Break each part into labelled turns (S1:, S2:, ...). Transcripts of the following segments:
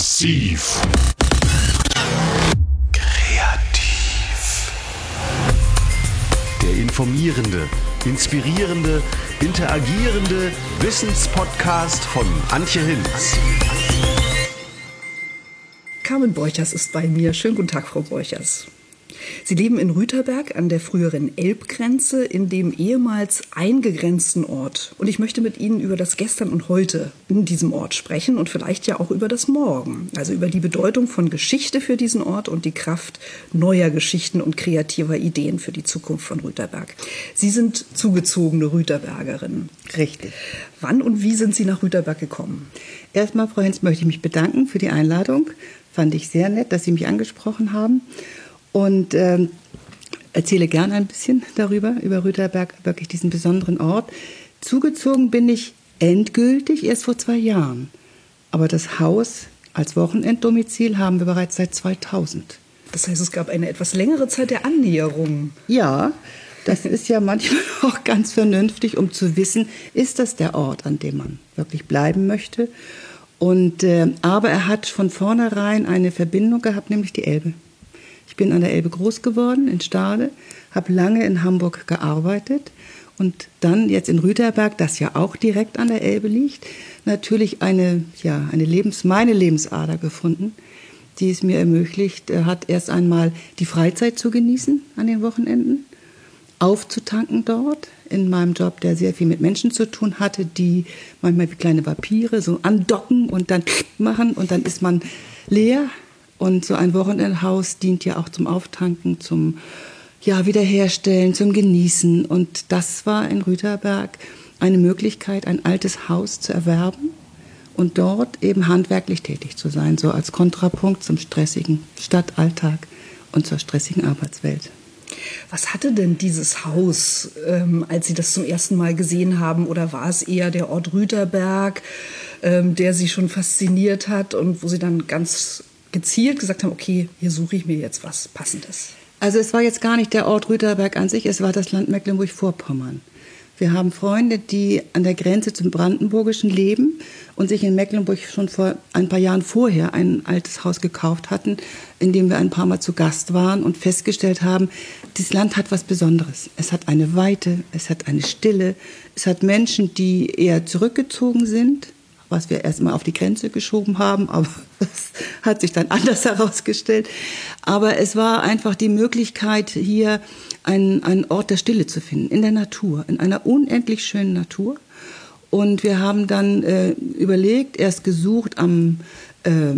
S1: Massiv. Kreativ.
S2: Der informierende, inspirierende, interagierende Wissenspodcast von Antje Hinz.
S3: Carmen Borchers ist bei mir. Schönen guten Tag, Frau Borchers. Sie leben in Rüterberg an der früheren Elbgrenze in dem ehemals eingegrenzten Ort. Und ich möchte mit Ihnen über das Gestern und Heute in diesem Ort sprechen und vielleicht ja auch über das Morgen. Also über die Bedeutung von Geschichte für diesen Ort und die Kraft neuer Geschichten und kreativer Ideen für die Zukunft von Rüterberg. Sie sind zugezogene Rüterbergerin.
S4: Richtig.
S3: Wann und wie sind Sie nach Rüterberg gekommen?
S4: Erstmal, Frau Hinz, möchte ich mich bedanken für die Einladung. Fand ich sehr nett, dass Sie mich angesprochen haben und äh, erzähle gern ein bisschen darüber, über Rüterberg, wirklich diesen besonderen Ort. Zugezogen bin ich endgültig erst vor zwei Jahren. Aber das Haus als Wochenenddomizil haben wir bereits seit 2000.
S3: Das heißt, es gab eine etwas längere Zeit der Annäherung.
S4: Ja, das ist ja manchmal auch ganz vernünftig, um zu wissen, ist das der Ort, an dem man wirklich bleiben möchte. Und, äh, aber er hat von vornherein eine Verbindung gehabt, nämlich die Elbe. Bin an der Elbe groß geworden, in Stade, habe lange in Hamburg gearbeitet und dann jetzt in Rüterberg, das ja auch direkt an der Elbe liegt, natürlich eine, ja, eine Lebens-, meine Lebensader gefunden, die es mir ermöglicht, hat erst einmal die Freizeit zu genießen an den Wochenenden, aufzutanken dort, in meinem Job, der sehr viel mit Menschen zu tun hatte, die manchmal wie kleine Vampire so andocken und dann machen und dann ist man leer und so ein Wochenendhaus dient ja auch zum Auftanken, zum ja, Wiederherstellen, zum Genießen. Und das war in Rüterberg eine Möglichkeit, ein altes Haus zu erwerben und dort eben handwerklich tätig zu sein, so als Kontrapunkt zum stressigen Stadtalltag und zur stressigen Arbeitswelt.
S3: Was hatte denn dieses Haus, ähm, als Sie das zum ersten Mal gesehen haben? Oder war es eher der Ort Rüterberg, ähm, der Sie schon fasziniert hat und wo Sie dann ganz gezielt gesagt haben, okay, hier suche ich mir jetzt was Passendes?
S4: Also es war jetzt gar nicht der Ort Rüterberg an sich, es war das Land Mecklenburg-Vorpommern. Wir haben Freunde, die an der Grenze zum Brandenburgischen leben und sich in Mecklenburg schon vor ein paar Jahren vorher ein altes Haus gekauft hatten, in dem wir ein paar Mal zu Gast waren und festgestellt haben, dieses Land hat was Besonderes. Es hat eine Weite, es hat eine Stille, es hat Menschen, die eher zurückgezogen sind, was wir erstmal auf die Grenze geschoben haben, aber das hat sich dann anders herausgestellt. Aber es war einfach die Möglichkeit, hier einen, einen Ort der Stille zu finden, in der Natur, in einer unendlich schönen Natur. Und wir haben dann äh, überlegt, erst gesucht am äh,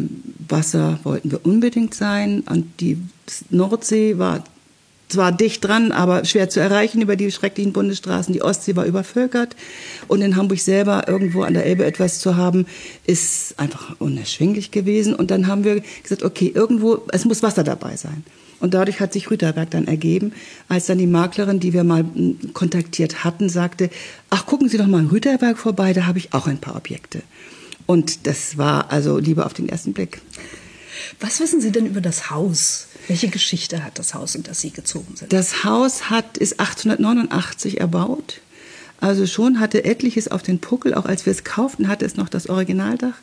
S4: Wasser wollten wir unbedingt sein. Und die Nordsee war zwar dicht dran, aber schwer zu erreichen über die schrecklichen Bundesstraßen. Die Ostsee war übervölkert. Und in Hamburg selber irgendwo an der Elbe etwas zu haben, ist einfach unerschwinglich gewesen. Und dann haben wir gesagt, okay, irgendwo, es muss Wasser dabei sein. Und dadurch hat sich Rüterberg dann ergeben, als dann die Maklerin, die wir mal hm, kontaktiert hatten, sagte, ach, gucken Sie doch mal in Rüterberg vorbei, da habe ich auch ein paar Objekte. Und das war also lieber auf den ersten Blick.
S3: Was wissen Sie denn über das Haus? Welche Geschichte hat das Haus, in das Sie gezogen sind?
S4: Das Haus hat, ist 1889 erbaut. Also schon hatte etliches auf den Puckel, auch als wir es kauften, hatte es noch das Originaldach.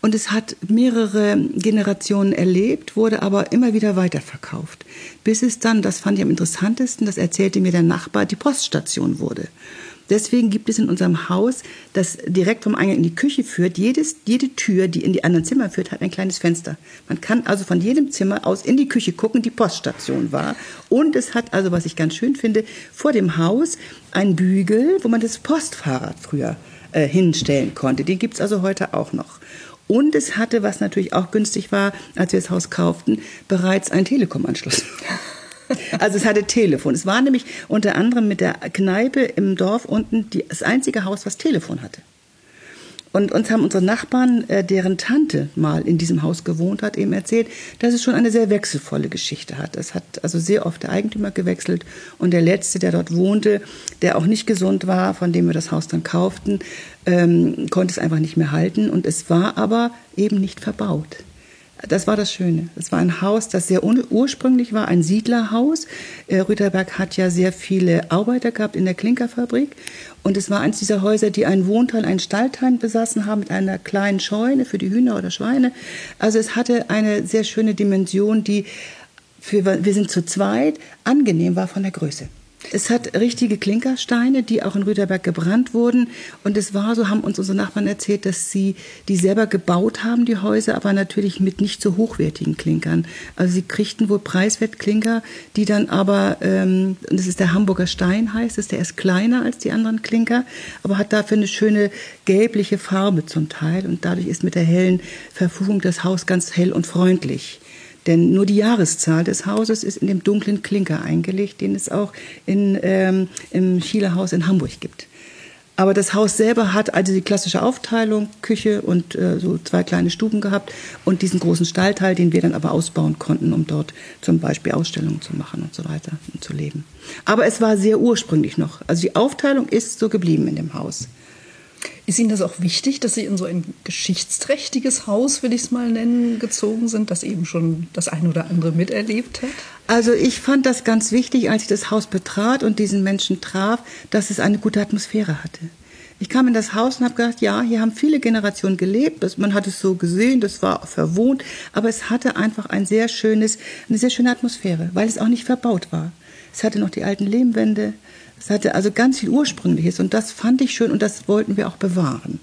S4: Und es hat mehrere Generationen erlebt, wurde aber immer wieder weiterverkauft. Bis es dann, das fand ich am interessantesten, das erzählte mir der Nachbar, die Poststation wurde. Deswegen gibt es in unserem Haus, das direkt vom Eingang in die Küche führt, jedes, jede Tür, die in die anderen Zimmer führt, hat ein kleines Fenster. Man kann also von jedem Zimmer aus in die Küche gucken, die Poststation war. Und es hat also, was ich ganz schön finde, vor dem Haus einen Bügel, wo man das Postfahrrad früher äh, hinstellen konnte. Den gibt es also heute auch noch. Und es hatte, was natürlich auch günstig war, als wir das Haus kauften, bereits einen Telekom-Anschluss. Also es hatte Telefon. Es war nämlich unter anderem mit der Kneipe im Dorf unten die, das einzige Haus, was Telefon hatte. Und uns haben unsere Nachbarn, äh, deren Tante mal in diesem Haus gewohnt hat, eben erzählt, dass es schon eine sehr wechselvolle Geschichte hat. Es hat also sehr oft der Eigentümer gewechselt und der letzte, der dort wohnte, der auch nicht gesund war, von dem wir das Haus dann kauften, ähm, konnte es einfach nicht mehr halten. Und es war aber eben nicht verbaut. Das war das Schöne. Es war ein Haus, das sehr ursprünglich war, ein Siedlerhaus. Äh, Rüterberg hat ja sehr viele Arbeiter gehabt in der Klinkerfabrik. Und es war eines dieser Häuser, die einen Wohnteil, einen Stallteil besaßen haben mit einer kleinen Scheune für die Hühner oder Schweine. Also es hatte eine sehr schöne Dimension, die für, wir sind zu zweit, angenehm war von der Größe. Es hat richtige Klinkersteine, die auch in Rüterberg gebrannt wurden. Und es war so, haben uns unsere Nachbarn erzählt, dass sie die selber gebaut haben, die Häuser, aber natürlich mit nicht so hochwertigen Klinkern. Also sie kriegten wohl preiswert Klinker, die dann aber, ähm, das ist der Hamburger Stein heißt es, der ist kleiner als die anderen Klinker, aber hat dafür eine schöne gelbliche Farbe zum Teil. Und dadurch ist mit der hellen Verfugung das Haus ganz hell und freundlich. Denn nur die Jahreszahl des Hauses ist in dem dunklen Klinker eingelegt, den es auch in, ähm, im Schieler Haus in Hamburg gibt. Aber das Haus selber hat also die klassische Aufteilung, Küche und äh, so zwei kleine Stuben gehabt und diesen großen Stallteil, den wir dann aber ausbauen konnten, um dort zum Beispiel Ausstellungen zu machen und so weiter und zu leben. Aber es war sehr ursprünglich noch. Also die Aufteilung ist so geblieben in dem Haus.
S3: Ist Ihnen das auch wichtig, dass Sie in so ein geschichtsträchtiges Haus, will ich es mal nennen, gezogen sind, das eben schon das ein oder andere miterlebt hat?
S4: Also ich fand das ganz wichtig, als ich das Haus betrat und diesen Menschen traf, dass es eine gute Atmosphäre hatte. Ich kam in das Haus und habe gedacht, ja, hier haben viele Generationen gelebt. Man hat es so gesehen, das war verwohnt, aber es hatte einfach ein sehr schönes, eine sehr schöne Atmosphäre, weil es auch nicht verbaut war. Es hatte noch die alten Lehmwände, es hatte also ganz viel Ursprüngliches und das fand ich schön und das wollten wir auch bewahren.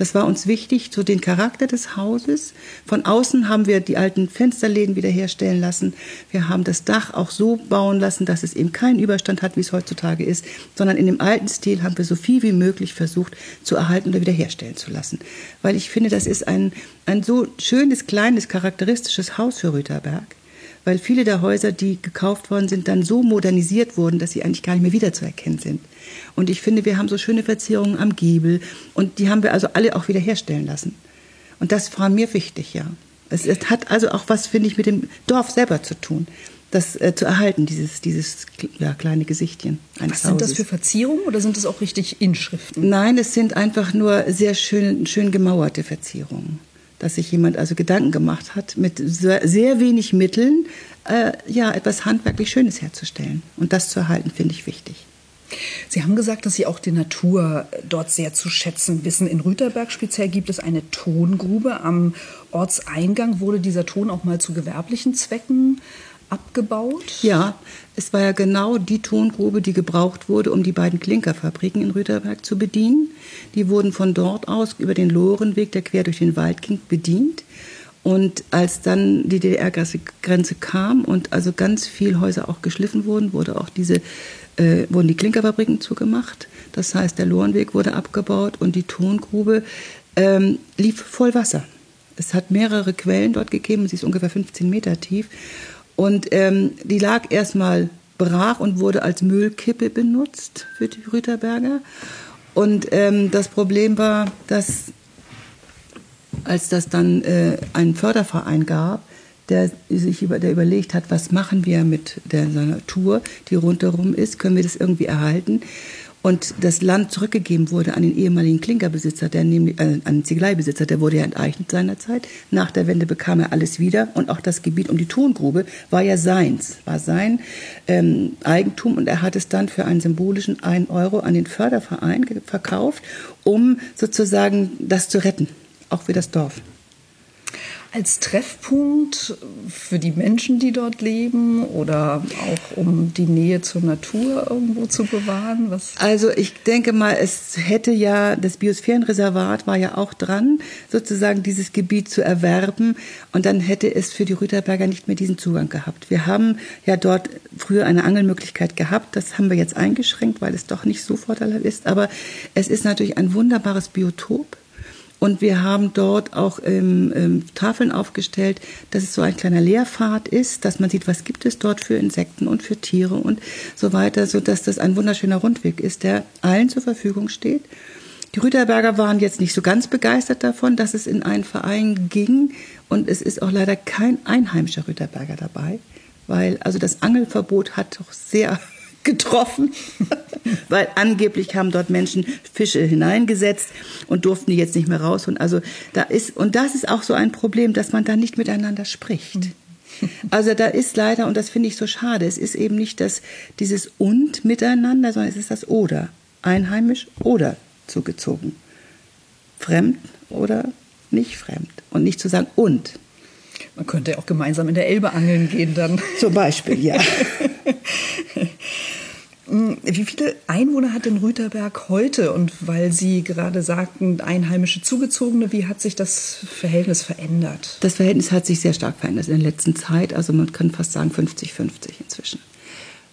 S4: Das war uns wichtig, so den Charakter des Hauses. Von außen haben wir die alten Fensterläden wiederherstellen lassen. Wir haben das Dach auch so bauen lassen, dass es eben keinen Überstand hat, wie es heutzutage ist, sondern in dem alten Stil haben wir so viel wie möglich versucht zu erhalten oder wiederherstellen zu lassen. Weil ich finde, das ist ein, ein so schönes, kleines, charakteristisches Haus für Rüterberg weil viele der Häuser, die gekauft worden sind, dann so modernisiert wurden, dass sie eigentlich gar nicht mehr wiederzuerkennen sind. Und ich finde, wir haben so schöne Verzierungen am Giebel und die haben wir also alle auch wiederherstellen lassen. Und das war mir wichtig, ja. Es, es hat also auch was, finde ich, mit dem Dorf selber zu tun das äh, zu erhalten, dieses, dieses ja, kleine Gesichtchen
S3: eines Was sind Hauses. das für Verzierungen oder sind das auch richtig Inschriften?
S4: Nein, es sind einfach nur sehr schön, schön gemauerte Verzierungen dass sich jemand also Gedanken gemacht hat, mit sehr, wenig Mitteln äh, ja etwas handwerklich Schönes herzustellen. Und das zu erhalten, finde ich wichtig.
S3: Sie haben gesagt, dass Sie auch die Natur dort sehr zu schätzen wissen. In Rüterberg speziell gibt es eine Tongrube. Am Ortseingang wurde dieser Ton auch mal zu gewerblichen Zwecken abgebaut?
S4: Ja, es war ja genau die Tongrube, die gebraucht wurde, um die beiden Klinkerfabriken in Rüterberg zu bedienen. Die wurden von dort aus über den Lorenweg, der quer durch den Wald ging, bedient. Und als dann die DDR-Grenze kam und also ganz viele Häuser auch geschliffen wurden, wurde auch diese, äh, wurden die Klinkerfabriken zugemacht. Das heißt, der Lorenweg wurde abgebaut und die Tongrube ähm, lief voll Wasser. Es hat mehrere Quellen dort gegeben, sie ist ungefähr 15 Meter tief. Und ähm, die lag erstmal brach und wurde als Müllkippe benutzt für die Rüterberger. Und ähm, das Problem war, dass als das dann äh, einen Förderverein gab, der sich über, der überlegt hat, was machen wir mit der Natur, die rundherum ist, können wir das irgendwie erhalten? Und das Land zurückgegeben wurde an den ehemaligen Klinkerbesitzer, der nämlich, äh, an den Ziegeleibesitzer, der wurde ja enteignet seinerzeit. Nach der Wende bekam er alles wieder. Und auch das Gebiet um die Tongrube war ja seins, war sein ähm, Eigentum. Und er hat es dann für einen symbolischen 1 Euro an den Förderverein verkauft, um sozusagen das zu retten, auch für das Dorf
S3: als Treffpunkt für die Menschen, die dort leben oder auch um die Nähe zur Natur irgendwo zu bewahren?
S4: Was? Also ich denke mal, es hätte ja, das Biosphärenreservat war ja auch dran, sozusagen dieses Gebiet zu erwerben und dann hätte es für die Rüterberger nicht mehr diesen Zugang gehabt. Wir haben ja dort früher eine Angelmöglichkeit gehabt, das haben wir jetzt eingeschränkt, weil es doch nicht so vorteilhaft ist, aber es ist natürlich ein wunderbares Biotop und wir haben dort auch ähm, ähm, Tafeln aufgestellt, dass es so ein kleiner Lehrpfad ist, dass man sieht, was gibt es dort für Insekten und für Tiere und so weiter, so dass das ein wunderschöner Rundweg ist, der allen zur Verfügung steht. Die Rüterberger waren jetzt nicht so ganz begeistert davon, dass es in einen Verein ging. Und es ist auch leider kein einheimischer Rüterberger dabei, weil also das Angelverbot hat doch sehr getroffen, weil angeblich haben dort Menschen Fische hineingesetzt und durften die jetzt nicht mehr rausholen. Also da ist und das ist auch so ein Problem, dass man da nicht miteinander spricht. Also da ist leider und das finde ich so schade. Es ist eben nicht das dieses und miteinander, sondern es ist das oder einheimisch oder zugezogen, fremd oder nicht fremd und nicht zu sagen und.
S3: Man könnte ja auch gemeinsam in der Elbe angeln gehen dann.
S4: Zum Beispiel, ja.
S3: Wie viele Einwohner hat denn Rüterberg heute? Und weil Sie gerade sagten, einheimische Zugezogene, wie hat sich das Verhältnis verändert?
S4: Das Verhältnis hat sich sehr stark verändert in der letzten Zeit. Also man kann fast sagen 50-50 inzwischen.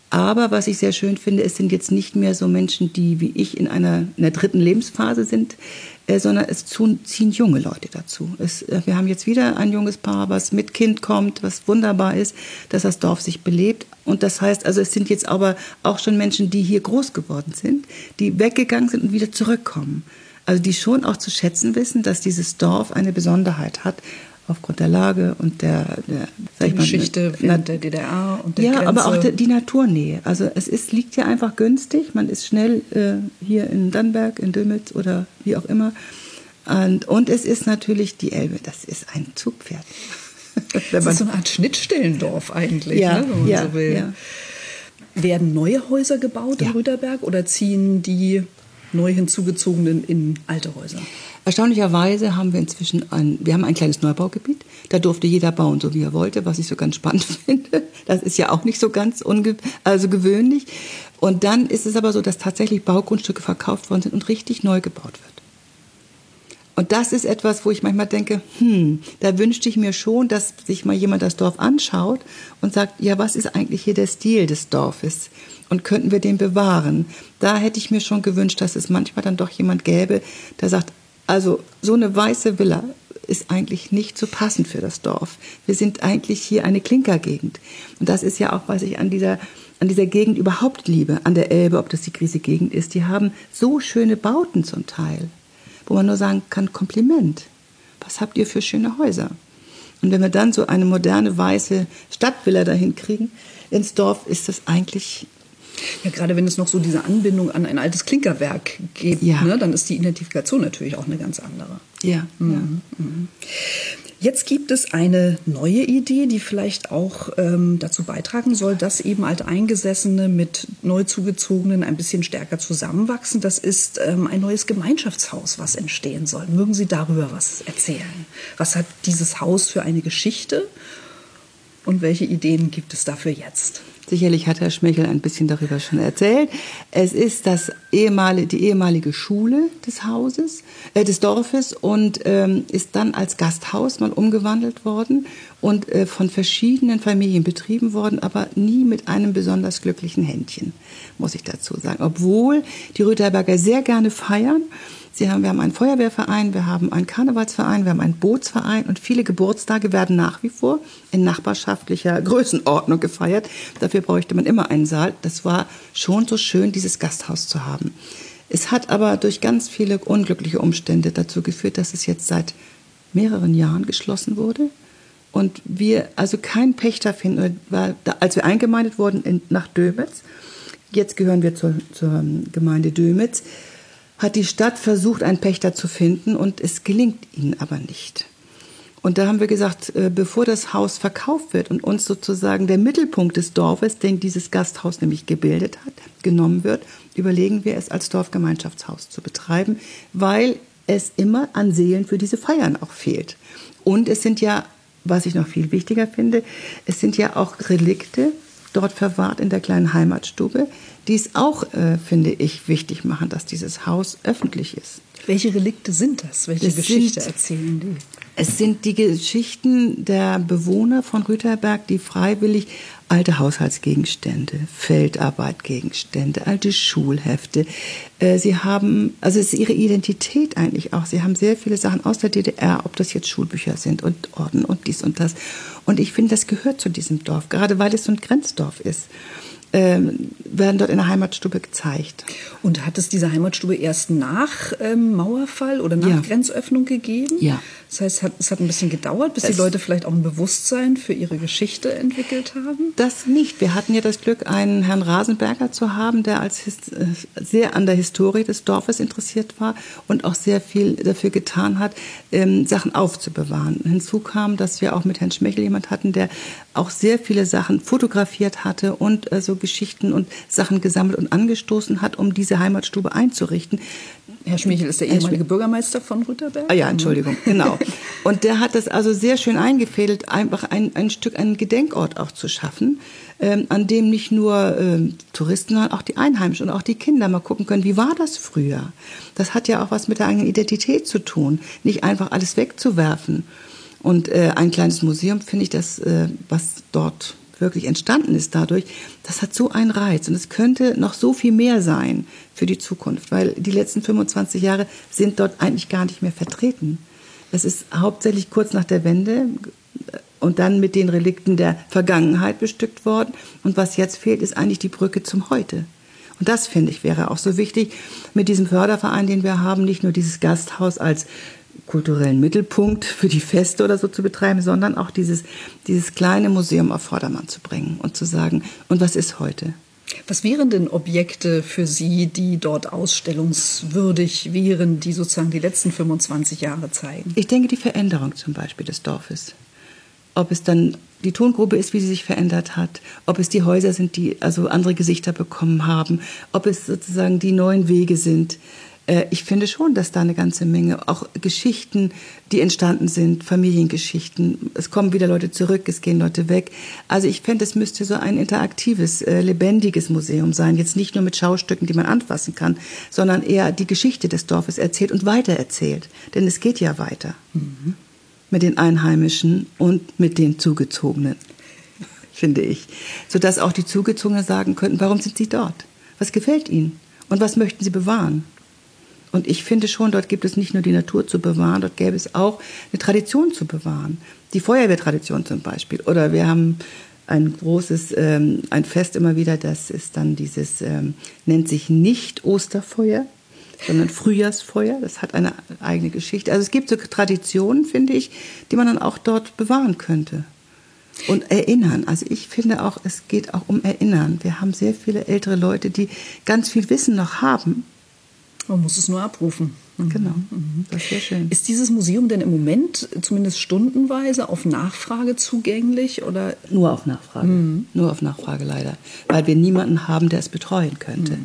S4: Aber was ich sehr schön finde, es sind jetzt nicht mehr so Menschen, die wie ich in einer, in der dritten Lebensphase sind, sondern es ziehen junge Leute dazu. Es, äh, wir haben jetzt wieder ein junges Paar, was mit Kind kommt, was wunderbar ist, dass das Dorf sich belebt. Und das heißt, also es sind jetzt aber auch schon Menschen, die hier groß geworden sind, die weggegangen sind und wieder zurückkommen. Also die schon auch zu schätzen wissen, dass dieses Dorf eine Besonderheit hat, aufgrund der Lage und der, der
S3: die Geschichte mal, während der DDR und der
S4: ja,
S3: Grenze.
S4: aber auch die, die Naturnähe. Also es ist, liegt ja einfach günstig. Man ist schnell äh, hier in Dannenberg, in Dömitz oder wie auch immer. Und, und es ist natürlich die Elbe. Das ist ein Zugpferd.
S3: das ist so eine Art Schnittstellendorf eigentlich,
S4: ja,
S3: ne, wenn man
S4: ja,
S3: so will.
S4: Ja.
S3: Werden neue Häuser gebaut in Rüderberg oder ziehen die neu hinzugezogenen in alte Häuser?
S4: Erstaunlicherweise haben wir inzwischen ein, wir haben ein kleines Neubaugebiet. Da durfte jeder bauen, so wie er wollte, was ich so ganz spannend finde. Das ist ja auch nicht so ganz unge also gewöhnlich. Und dann ist es aber so, dass tatsächlich Baugrundstücke verkauft worden sind und richtig neu gebaut wird. Und das ist etwas, wo ich manchmal denke, hm, da wünschte ich mir schon, dass sich mal jemand das Dorf anschaut und sagt, ja, was ist eigentlich hier der Stil des Dorfes? Und könnten wir den bewahren? Da hätte ich mir schon gewünscht, dass es manchmal dann doch jemand gäbe, der sagt, also so eine weiße Villa ist eigentlich nicht so passend für das Dorf. Wir sind eigentlich hier eine Klinkergegend. Und das ist ja auch, was ich an dieser, an dieser Gegend überhaupt liebe, an der Elbe, ob das die Griese-Gegend ist. Die haben so schöne Bauten zum Teil, wo man nur sagen kann, Kompliment. Was habt ihr für schöne Häuser? Und wenn wir dann so eine moderne weiße Stadtvilla dahin kriegen ins Dorf, ist das eigentlich
S3: Ja, gerade wenn es noch so diese Anbindung an ein altes Klinkerwerk gibt,
S4: Ja.
S3: ne, dann ist die Identifikation natürlich auch eine ganz andere.
S4: ja, ja.
S3: Jetzt gibt es eine neue Idee, die vielleicht auch ähm, dazu beitragen soll, dass eben Alteingesessene mit neu zugezogenen ein bisschen stärker zusammenwachsen. Das ist ähm, ein neues Gemeinschaftshaus, was entstehen soll. Mögen Sie darüber was erzählen? Was hat dieses Haus für eine Geschichte und welche Ideen gibt es dafür jetzt?
S4: Sicherlich hat Herr Schmechel ein bisschen darüber schon erzählt. Es ist das ehemalige, die ehemalige Schule des Hauses, äh, des Dorfes und ähm, ist dann als Gasthaus mal umgewandelt worden und äh, von verschiedenen Familien betrieben worden, aber nie mit einem besonders glücklichen Händchen, muss ich dazu sagen. Obwohl die Rüterberger sehr gerne feiern. Sie haben, wir haben einen Feuerwehrverein, wir haben einen Karnevalsverein, wir haben einen Bootsverein und viele Geburtstage werden nach wie vor in nachbarschaftlicher Größenordnung gefeiert. Dafür bräuchte man immer einen Saal. Das war schon so schön, dieses Gasthaus zu haben. Es hat aber durch ganz viele unglückliche Umstände dazu geführt, dass es jetzt seit mehreren Jahren geschlossen wurde. Und wir also keinen Pächter finden, weil als wir eingemeindet wurden in, nach Dömitz, jetzt gehören wir zur, zur Gemeinde Dömitz, hat die Stadt versucht, einen Pächter zu finden und es gelingt ihnen aber nicht. Und da haben wir gesagt, äh, bevor das Haus verkauft wird und uns sozusagen der Mittelpunkt des Dorfes, den dieses Gasthaus nämlich gebildet hat, genommen wird, überlegen wir es als Dorfgemeinschaftshaus zu betreiben, weil es immer an Seelen für diese Feiern auch fehlt. Und es sind ja, was ich noch viel wichtiger finde, es sind ja auch Relikte dort verwahrt in der kleinen Heimatstube, die es auch, äh, finde ich, wichtig machen, dass dieses Haus öffentlich ist.
S3: Welche Relikte sind das? Welche
S4: Das
S3: Geschichte
S4: sind-
S3: erzählen die?
S4: Es sind die Geschichten der Bewohner von Rüterberg, die freiwillig alte Haushaltsgegenstände, Feldarbeitgegenstände, alte Schulhefte. Äh, Sie haben, also es ist ihre Identität eigentlich auch. Sie haben sehr viele Sachen aus der DDR, ob das jetzt Schulbücher sind und Orden und dies und das. Und ich finde, das gehört zu diesem Dorf, gerade weil es so ein Grenzdorf ist. Ähm, werden dort in der Heimatstube gezeigt.
S3: Und hat es diese Heimatstube erst nach ähm, Mauerfall oder nach
S4: Ja.
S3: Grenzöffnung gegeben?
S4: Ja.
S3: Das heißt, es hat, es hat ein bisschen gedauert, bis die
S4: Es-
S3: Leute vielleicht auch ein Bewusstsein für ihre Geschichte entwickelt haben?
S4: Das nicht. Wir hatten ja das Glück, einen Herrn Rasenberger zu haben, der als äh, sehr an der Historie des Dorfes interessiert war und auch sehr viel dafür getan hat, ähm, Sachen aufzubewahren. Hinzu kam, dass wir auch mit Herrn Schmechel jemand hatten, der auch sehr viele Sachen fotografiert hatte und äh, so Geschichten und Sachen gesammelt und angestoßen hat, um diese Heimatstube einzurichten.
S3: Herr Schmichel ist der ehemalige Bürgermeister von Rütterberg.
S4: Ah ja, Entschuldigung, genau. Und der hat das also sehr schön eingefädelt, einfach ein, ein Stück, einen Gedenkort auch zu schaffen, ähm, an dem nicht nur ähm, Touristen, sondern auch die Einheimischen und auch die Kinder mal gucken können, wie war das früher? Das hat ja auch was mit der eigenen Identität zu tun, nicht einfach alles wegzuwerfen. Und äh, ein kleines Museum, finde ich, das, äh, was dort wirklich entstanden ist dadurch, das hat so einen Reiz. Und es könnte noch so viel mehr sein für die Zukunft, weil die letzten 25 Jahre sind dort eigentlich gar nicht mehr vertreten. Es ist hauptsächlich kurz nach der Wende äh, und dann mit den Relikten der Vergangenheit bestückt worden. Und was jetzt fehlt, ist eigentlich die Brücke zum Heute. Und das, finde ich, wäre auch so wichtig mit diesem Förderverein, den wir haben, nicht nur dieses Gasthaus als kulturellen Mittelpunkt für die Feste oder so zu betreiben, sondern auch dieses, dieses kleine Museum auf Vordermann zu bringen und zu sagen, und was ist heute?
S3: Was wären denn Objekte für Sie, die dort ausstellungswürdig wären, die sozusagen die letzten 25 Jahre zeigen?
S4: Ich denke, die Veränderung zum Beispiel des Dorfes. Ob es dann die Tongrube ist, wie sie sich verändert hat, ob es die Häuser sind, die also andere Gesichter bekommen haben, ob es sozusagen die neuen Wege sind. Äh, Ich finde schon, dass da eine ganze Menge, auch Geschichten, die entstanden sind, Familiengeschichten. Es kommen wieder Leute zurück, es gehen Leute weg. Also ich fände, es müsste so ein interaktives, äh, lebendiges Museum sein. Jetzt nicht nur mit Schaustücken, die man anfassen kann, sondern eher die Geschichte des Dorfes erzählt und weitererzählt. Denn es geht ja weiter mit den Einheimischen und mit den Zugezogenen, finde ich. Sodass auch die Zugezogenen sagen könnten, warum sind sie dort? Was gefällt ihnen? Und was möchten sie bewahren? Und ich finde schon, dort gibt es nicht nur die Natur zu bewahren, dort gäbe es auch eine Tradition zu bewahren. Die Feuerwehrtradition zum Beispiel. Oder wir haben ein großes, ähm, ein Fest immer wieder, das ist dann dieses, ähm, nennt sich nicht Osterfeuer, sondern Frühjahrsfeuer. Das hat eine eigene Geschichte. Also es gibt so Traditionen, finde ich, die man dann auch dort bewahren könnte. Und erinnern. Also ich finde auch, es geht auch um Erinnern. Wir haben sehr viele ältere Leute, die ganz viel Wissen noch haben.
S3: Man muss es nur abrufen. Mhm.
S4: Genau. Das wäre schön.
S3: Ist dieses Museum denn im Moment zumindest stundenweise auf Nachfrage zugänglich oder
S4: Nur auf Nachfrage. Nur auf Nachfrage leider. Weil wir niemanden haben, der es betreuen könnte.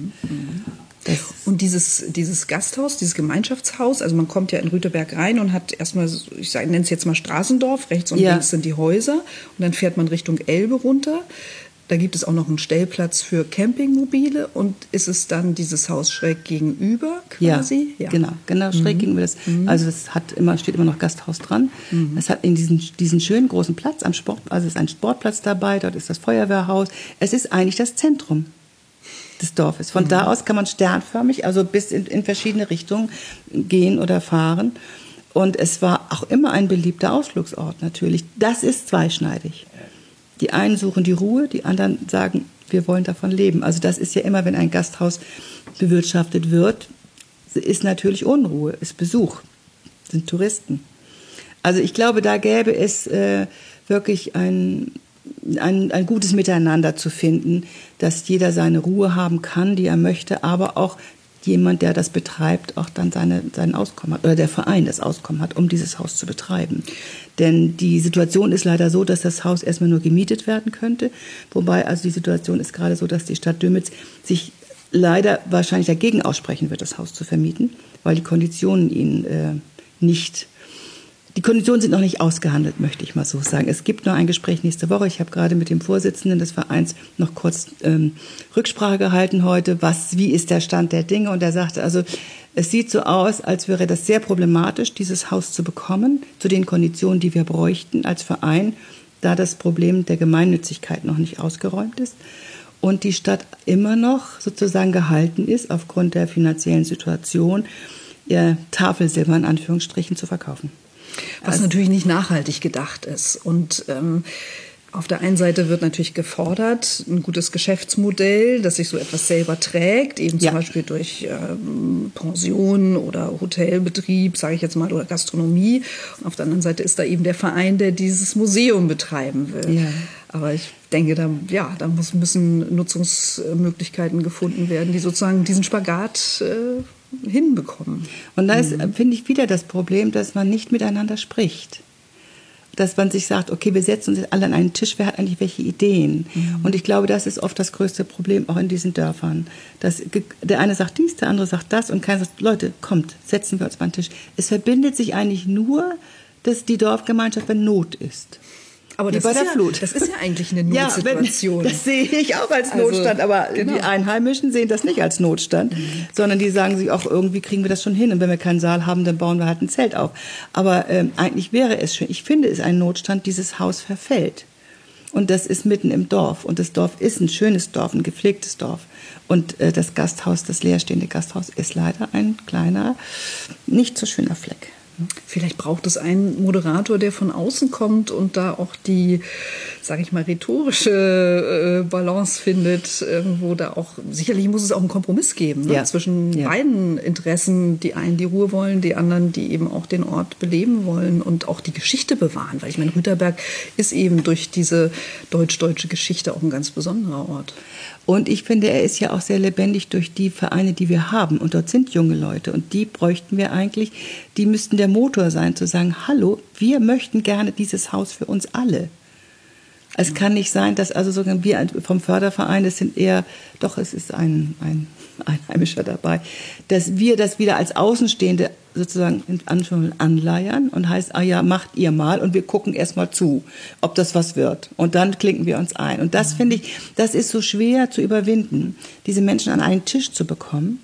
S4: Das,
S3: Und dieses, dieses Gasthaus, dieses Gemeinschaftshaus, also man kommt ja in Rüterberg rein und hat erstmal, ich nenne es jetzt mal Straßendorf, rechts und
S4: Ja.
S3: links sind die Häuser und dann fährt man Richtung Elbe runter. Da gibt es auch noch einen Stellplatz für Campingmobile und ist es dann dieses Haus schräg gegenüber quasi?
S4: Ja, genau, genau schräg gegenüber das. Also es hat immer steht immer noch Gasthaus dran. Es hat in diesen diesen schönen großen Platz am Sport, also es ist ein Sportplatz dabei. Dort ist das Feuerwehrhaus. Es ist eigentlich das Zentrum des Dorfes. Von da aus kann man sternförmig, also bis in, in verschiedene Richtungen gehen oder fahren. Und es war auch immer ein beliebter Ausflugsort natürlich. Das ist zweischneidig. Die einen suchen die Ruhe, die anderen sagen, wir wollen davon leben. Also das ist ja immer, wenn ein Gasthaus bewirtschaftet wird, ist natürlich Unruhe, ist Besuch, sind Touristen. Also ich glaube, da gäbe es äh, wirklich ein, ein, ein gutes Miteinander zu finden, dass jeder seine Ruhe haben kann, die er möchte, aber auch jemand, der das betreibt, auch dann seine, sein Auskommen hat oder der Verein das Auskommen hat, um dieses Haus zu betreiben. Denn die Situation ist leider so, dass das Haus erstmal nur gemietet werden könnte. Wobei also die Situation ist gerade so, dass die Stadt Dömitz sich leider wahrscheinlich dagegen aussprechen wird, das Haus zu vermieten, weil die Konditionen ihnen äh, nicht die Konditionen sind noch nicht ausgehandelt, möchte ich mal so sagen. Es gibt noch ein Gespräch nächste Woche. Ich habe gerade mit dem Vorsitzenden des Vereins noch kurz ähm, Rücksprache gehalten heute. Was, wie ist der Stand der Dinge? Und er sagte, also es sieht so aus, als wäre das sehr problematisch, dieses Haus zu bekommen, zu den Konditionen, die wir bräuchten als Verein, da das Problem der Gemeinnützigkeit noch nicht ausgeräumt ist und die Stadt immer noch sozusagen gehalten ist, aufgrund der finanziellen Situation, ihr Tafelsilber in Anführungsstrichen zu verkaufen.
S3: Was natürlich nicht nachhaltig gedacht ist. Und ähm, Auf der einen Seite wird natürlich gefordert, ein gutes Geschäftsmodell, das sich so etwas selber trägt, eben zum
S4: Ja.
S3: Beispiel durch ähm, Pensionen oder Hotelbetrieb, sage ich jetzt mal, oder Gastronomie. Und auf der anderen Seite ist da eben der Verein, der dieses Museum betreiben will.
S4: Ja.
S3: Aber ich denke, da, ja, da muss, müssen Nutzungsmöglichkeiten gefunden werden, die sozusagen diesen Spagat äh, hinbekommen.
S4: Und da ist, finde ich, wieder das Problem, dass man nicht miteinander spricht. Dass man sich sagt, okay, wir setzen uns jetzt alle an einen Tisch, wer hat eigentlich welche Ideen? Und ich glaube, das ist oft das größte Problem auch in diesen Dörfern. Dass der eine sagt dies, der andere sagt das und keiner sagt, Leute, kommt, setzen wir uns mal an den Tisch. Es verbindet sich eigentlich nur dass die Dorfgemeinschaft, wenn Not ist.
S3: Aber
S4: Wie
S3: das
S4: bei
S3: ist,
S4: der
S3: ja,
S4: Flut.
S3: das ist ja eigentlich eine
S4: Ja,
S3: Notsituation.
S4: wenn, das sehe ich auch als
S3: Also,
S4: Notstand, aber
S3: genau.
S4: die Einheimischen sehen das nicht als Notstand, sondern die sagen sich auch, irgendwie kriegen wir das schon hin und wenn wir keinen Saal haben, dann bauen wir halt ein Zelt auf. Aber ähm, eigentlich wäre es schön, ich finde es ein Notstand, dieses Haus verfällt. Und das ist mitten im Dorf. Und das Dorf ist ein schönes Dorf, ein gepflegtes Dorf. Und äh, das Gasthaus, das leerstehende Gasthaus, ist leider ein kleiner, nicht so schöner Fleck.
S3: Vielleicht braucht es einen Moderator, der von außen kommt und da auch die, sage ich mal, rhetorische äh, Balance findet. Irgendwo da auch, sicherlich muss es auch einen Kompromiss geben ne?
S4: Ja.
S3: zwischen
S4: Ja.
S3: beiden Interessen. Die einen, die Ruhe wollen, die anderen, die eben auch den Ort beleben wollen und auch die Geschichte bewahren. Weil ich meine, Rüterberg ist eben durch diese deutsch-deutsche Geschichte auch ein ganz besonderer Ort.
S4: Und ich finde, er ist ja auch sehr lebendig durch die Vereine, die wir haben. Und dort sind junge Leute. Und die bräuchten wir eigentlich, die müssten der Motor sein, zu sagen, hallo, wir möchten gerne dieses Haus für uns alle. Es kann nicht sein, dass also sogar wir vom Förderverein, das sind eher, doch, es ist ein, ein Einheimischer dabei, dass wir das wieder als Außenstehende sozusagen in Anführungszeichen anleiern und heißt, ah ja, macht ihr mal und wir gucken erst mal zu, ob das was wird. Und dann klinken wir uns ein. Und das finde ich, das ist so schwer zu überwinden, diese Menschen an einen Tisch zu bekommen.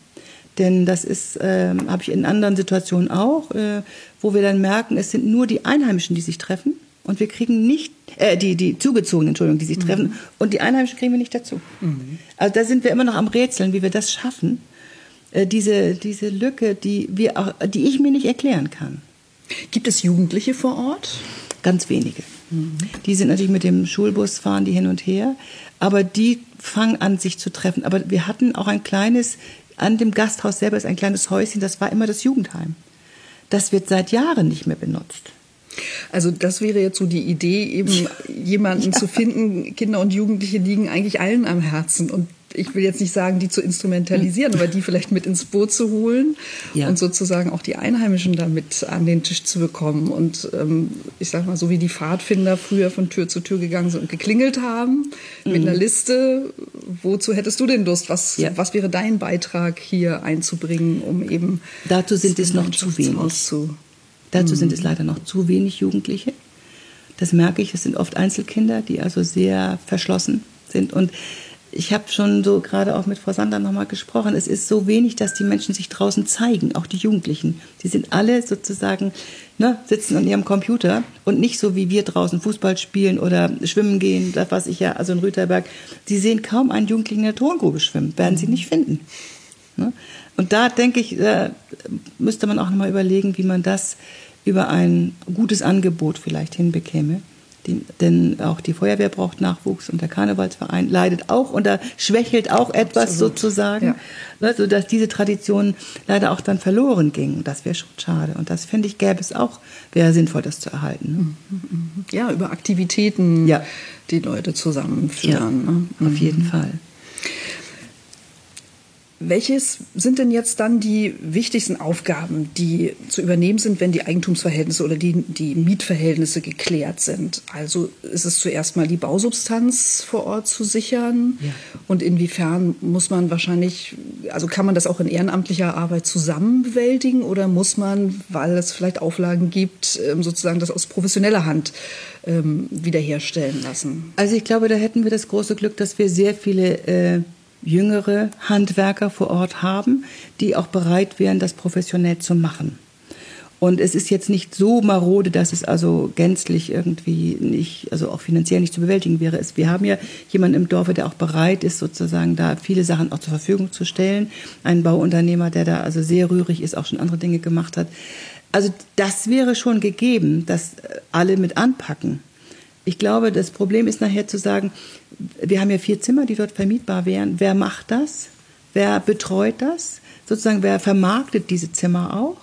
S4: Denn das ist, ähm, habe ich in anderen Situationen auch, äh, wo wir dann merken, es sind nur die Einheimischen, die sich treffen. Und wir kriegen nicht, äh, die, die Zugezogenen, Entschuldigung, die sich treffen. Und die Einheimischen kriegen wir nicht dazu. Also da sind wir immer noch am Rätseln, wie wir das schaffen. Äh, diese, diese Lücke, die, wir auch, die ich mir nicht erklären kann.
S3: Gibt es Jugendliche vor Ort?
S4: Ganz wenige. Die sind natürlich mit dem Schulbus, fahren die hin und her. Aber die fangen an, sich zu treffen. Aber wir hatten auch ein kleines, an dem Gasthaus selber ist ein kleines Häuschen, das war immer das Jugendheim. Das wird seit Jahren nicht mehr benutzt.
S3: Also das wäre jetzt so die Idee, eben jemanden zu finden. Kinder und Jugendliche liegen eigentlich allen am Herzen. Und ich will jetzt nicht sagen, die zu instrumentalisieren, aber die vielleicht mit ins Boot zu holen
S4: Ja.
S3: und sozusagen auch die Einheimischen damit an den Tisch zu bekommen. Und ähm, ich sag mal, so wie die Pfadfinder früher von Tür zu Tür gegangen sind und geklingelt haben mit einer Liste, wozu hättest du denn Lust? Was,
S4: Ja.
S3: was wäre dein Beitrag hier einzubringen, um eben
S4: Dazu sind es noch zu wenig.
S3: Zu
S4: Dazu sind es leider noch zu wenig Jugendliche. Das merke ich. Es sind oft Einzelkinder, die also sehr verschlossen sind. Und ich habe schon so gerade auch mit Frau Sander nochmal gesprochen. Es ist so wenig, dass die Menschen sich draußen zeigen, auch die Jugendlichen. Die sind alle sozusagen, ne, sitzen an ihrem Computer und nicht so wie wir draußen Fußball spielen oder schwimmen gehen, das was ich ja, also in Rüterberg. Sie sehen kaum einen Jugendlichen in der Tongrube schwimmen, werden sie nicht finden. Ne? Und da denke ich, äh, müsste man auch nochmal überlegen, wie man das über ein gutes Angebot vielleicht hinbekäme. Die, denn auch die Feuerwehr braucht Nachwuchs und der Karnevalsverein leidet auch und da schwächelt auch etwas
S3: Absolut.
S4: sozusagen,
S3: Ja.
S4: ne, sodass diese Tradition leider auch dann verloren ging. Das wäre schon schade. Und das finde ich, gäbe es auch, wäre sinnvoll, das zu erhalten. Ne?
S3: ja, über Aktivitäten
S4: Ja.
S3: die Leute zusammenführen. ne?
S4: auf jeden Fall.
S3: Welches sind denn jetzt dann die wichtigsten Aufgaben, die zu übernehmen sind, wenn die Eigentumsverhältnisse oder die, die Mietverhältnisse geklärt sind? Also ist es zuerst mal die Bausubstanz vor Ort zu sichern?
S4: Ja.
S3: Und inwiefern muss man wahrscheinlich, also kann man das auch in ehrenamtlicher Arbeit zusammen bewältigen oder muss man, weil es vielleicht Auflagen gibt, ähm, sozusagen das aus professioneller Hand ähm, wiederherstellen lassen?
S4: Also ich glaube, da hätten wir das große Glück, dass wir sehr viele äh, jüngere Handwerker vor Ort haben, die auch bereit wären, das professionell zu machen. Und es ist jetzt nicht so marode, dass es also gänzlich irgendwie nicht, also auch finanziell nicht zu bewältigen wäre. Wir haben ja jemanden im Dorfe, der auch bereit ist, sozusagen da viele Sachen auch zur Verfügung zu stellen. Ein Bauunternehmer, der da also sehr rührig ist, auch schon andere Dinge gemacht hat. Also das wäre schon gegeben, dass äh, alle mit anpacken. Ich glaube, das Problem ist nachher zu sagen, wir haben ja vier Zimmer, die dort vermietbar wären. Wer macht das? Wer betreut das? Sozusagen, wer vermarktet diese Zimmer auch?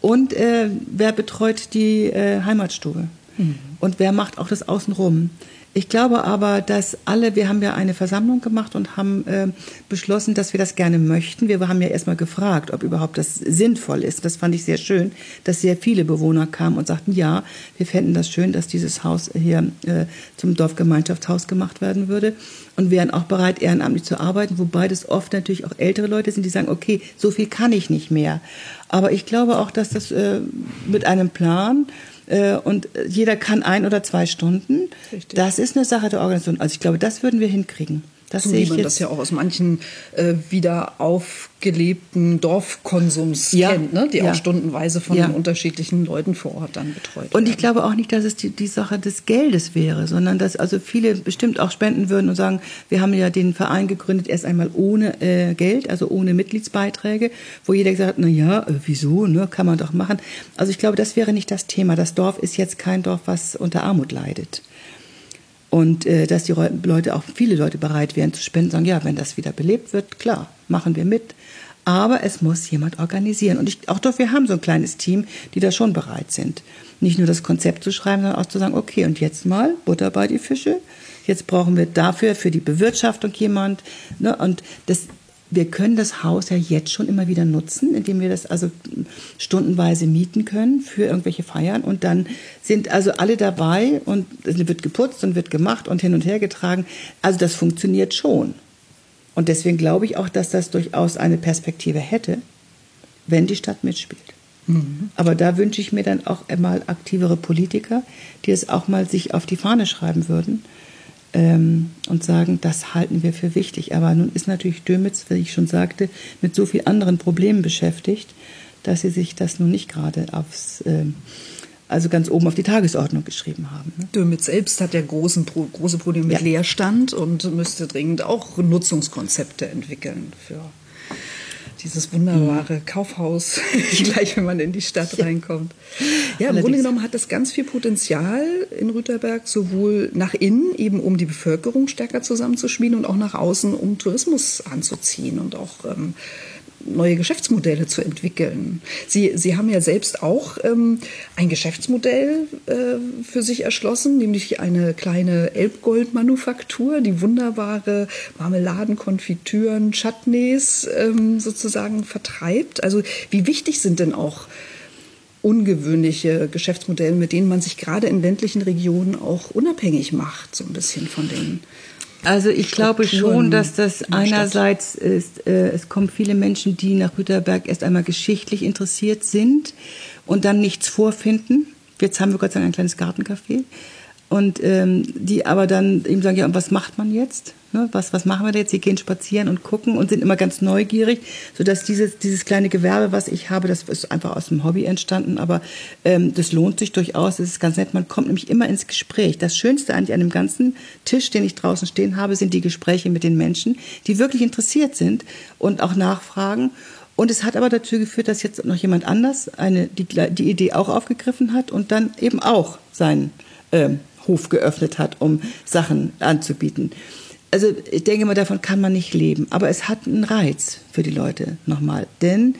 S4: Und äh, wer betreut die äh, Heimatstube? Mhm. Und wer macht auch das Außenrum? Ich glaube aber, dass alle, wir haben ja eine Versammlung gemacht und haben äh, beschlossen, dass wir das gerne möchten. Wir haben ja erstmal gefragt, ob überhaupt das sinnvoll ist. Das fand ich sehr schön, dass sehr viele Bewohner kamen und sagten, ja, wir fänden das schön, dass dieses Haus hier äh, zum Dorfgemeinschaftshaus gemacht werden würde und wären auch bereit, ehrenamtlich zu arbeiten, wobei das oft natürlich auch ältere Leute sind, die sagen, okay, so viel kann ich nicht mehr. Aber ich glaube auch, dass das äh, mit einem Plan und jeder kann ein oder zwei Stunden. Richtig. Das ist eine Sache der Organisation. Also ich glaube, das würden wir hinkriegen.
S3: Das so sehe ich man jetzt. das ja auch aus manchen äh, wieder aufgelebten Dorfkonsums ja, kennt, ne? die ja. auch stundenweise von ja. unterschiedlichen Leuten vor Ort dann betreut
S4: Und ich glaube auch nicht, dass es die, die Sache des Geldes wäre, sondern dass also viele bestimmt auch spenden würden und sagen, wir haben ja den Verein gegründet erst einmal ohne äh, Geld, also ohne Mitgliedsbeiträge, wo jeder gesagt hat, na ja, äh, wieso, ne, kann man doch machen. Also ich glaube, das wäre nicht das Thema. Das Dorf ist jetzt kein Dorf, was unter Armut leidet. Und äh, dass die Leute, auch viele Leute bereit wären zu spenden, sagen, ja, wenn das wieder belebt wird, klar, machen wir mit. Aber es muss jemand organisieren. Und ich, auch doch, wir haben so ein kleines Team, die da schon bereit sind. Nicht nur das Konzept zu schreiben, sondern auch zu sagen, okay, und jetzt mal Butter bei die Fische. Jetzt brauchen wir dafür, für die Bewirtschaftung jemand. Ne? Und das, wir können das Haus ja jetzt schon immer wieder nutzen, indem wir das also stundenweise mieten können für irgendwelche Feiern. Und dann sind also alle dabei und es wird geputzt und wird gemacht und hin und her getragen. Also das funktioniert schon. Und deswegen glaube ich auch, dass das durchaus eine Perspektive hätte, wenn die Stadt mitspielt. Mhm. Aber da wünsche ich mir dann auch einmal aktivere Politiker, die es auch mal sich auf die Fahne schreiben würden ähm, und sagen, das halten wir für wichtig. Aber nun ist natürlich Dömitz, wie ich schon sagte, mit so vielen anderen Problemen beschäftigt, dass sie sich das nun nicht gerade aufs, äh, also ganz oben auf die Tagesordnung geschrieben haben.
S3: Ne? Dömitz selbst hat ja großen, große Probleme mit ja. Leerstand und müsste dringend auch Nutzungskonzepte entwickeln für dieses wunderbare mhm. Kaufhaus, gleich wenn man in die Stadt reinkommt. Ja, im Grunde genommen hat das ganz viel Potenzial in Rüterberg, sowohl nach innen, eben um die Bevölkerung stärker zusammenzuschmieden und auch nach außen, um Tourismus anzuziehen und auch ähm, neue Geschäftsmodelle zu entwickeln. Sie, Sie haben ja selbst auch ähm, ein Geschäftsmodell äh, für sich erschlossen, nämlich eine kleine Elbgoldmanufaktur, die wunderbare Marmeladen, Konfitüren, Chutneys ähm, sozusagen vertreibt. Also wie wichtig sind denn auch ungewöhnliche Geschäftsmodelle, mit denen man sich gerade in ländlichen Regionen auch unabhängig macht, so ein bisschen von den
S4: also ich glaube schon, dass das einerseits ist, äh, es kommen viele Menschen, die nach Rüterberg erst einmal geschichtlich interessiert sind und dann nichts vorfinden. Jetzt haben wir Gott sei Dank ein kleines Gartencafé. Und ähm, die aber dann eben sagen, ja, und was macht man jetzt? Ne, was, was machen wir da jetzt? Sie gehen spazieren und gucken und sind immer ganz neugierig, sodass dieses, dieses kleine Gewerbe, was ich habe, das ist einfach aus dem Hobby entstanden, aber ähm, das lohnt sich durchaus, das ist ganz nett, man kommt nämlich immer ins Gespräch. Das Schönste eigentlich an dem ganzen Tisch, den ich draußen stehen habe, sind die Gespräche mit den Menschen, die wirklich interessiert sind und auch nachfragen. Und es hat aber dazu geführt, dass jetzt noch jemand anders eine, die, die Idee auch aufgegriffen hat und dann eben auch seinen ähm, Hof geöffnet hat, um Sachen anzubieten. Also ich denke mal, davon kann man nicht leben. Aber es hat einen Reiz für die Leute nochmal. Denn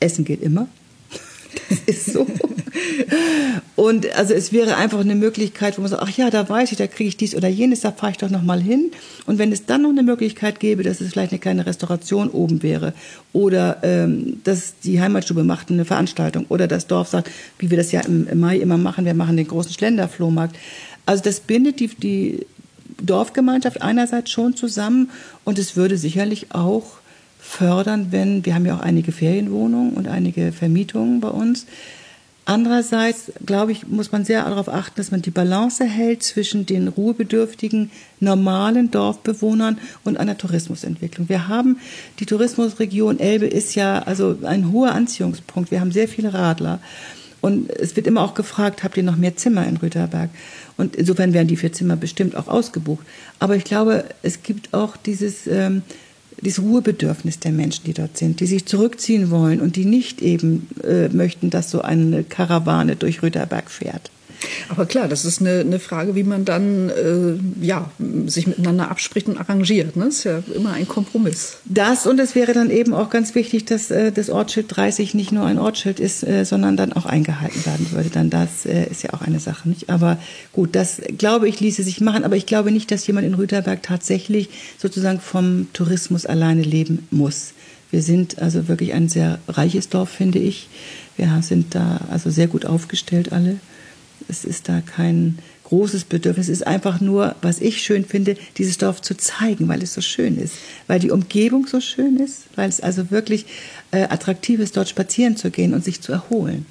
S4: Essen geht immer. Das ist so. Und also es wäre einfach eine Möglichkeit, wo man sagt, ach ja, da weiß ich, da kriege ich dies oder jenes, da fahre ich doch noch mal hin. Und wenn es dann noch eine Möglichkeit gäbe, dass es vielleicht eine kleine Restauration oben wäre oder ähm, dass die Heimatstube macht eine Veranstaltung oder das Dorf sagt, wie wir das ja im, im Mai immer machen, wir machen den großen Schlenderflohmarkt. Also das bindet die, die Dorfgemeinschaft einerseits schon zusammen und es würde sicherlich auch fördern, wenn, wir haben ja auch einige Ferienwohnungen und einige Vermietungen bei uns. Andererseits, glaube ich, muss man sehr darauf achten, dass man die Balance hält zwischen den ruhebedürftigen, normalen Dorfbewohnern und einer Tourismusentwicklung. Wir haben, die Tourismusregion Elbe ist ja also ein hoher Anziehungspunkt. Wir haben sehr viele Radler. Und es wird immer auch gefragt, habt ihr noch mehr Zimmer in Rüterberg? Und insofern werden die vier Zimmer bestimmt auch ausgebucht. Aber ich glaube, es gibt auch dieses, ähm, dieses Ruhebedürfnis der Menschen, die dort sind, die sich zurückziehen wollen und die nicht eben äh, möchten, dass so eine Karawane durch Rüterberg fährt.
S3: Aber klar, das ist eine, eine Frage, wie man dann äh, ja, sich miteinander abspricht und arrangiert. Ne? Das ist ja immer ein Kompromiss.
S4: Das und es wäre dann eben auch ganz wichtig, dass äh, das Ortsschild 30 nicht nur ein Ortsschild ist, äh, sondern dann auch eingehalten werden würde. Dann das äh, ist ja auch eine Sache, nicht? Aber gut, das glaube ich ließe sich machen. Aber ich glaube nicht, dass jemand in Rüterberg tatsächlich sozusagen vom Tourismus alleine leben muss. Wir sind also wirklich ein sehr reiches Dorf, finde ich. Wir sind da also sehr gut aufgestellt alle. Es ist da kein großes Bedürfnis. Es ist einfach nur, was ich schön finde, dieses Dorf zu zeigen, weil es so schön ist, weil die Umgebung so schön ist, weil es also wirklich äh, attraktiv ist, dort spazieren zu gehen und sich zu erholen.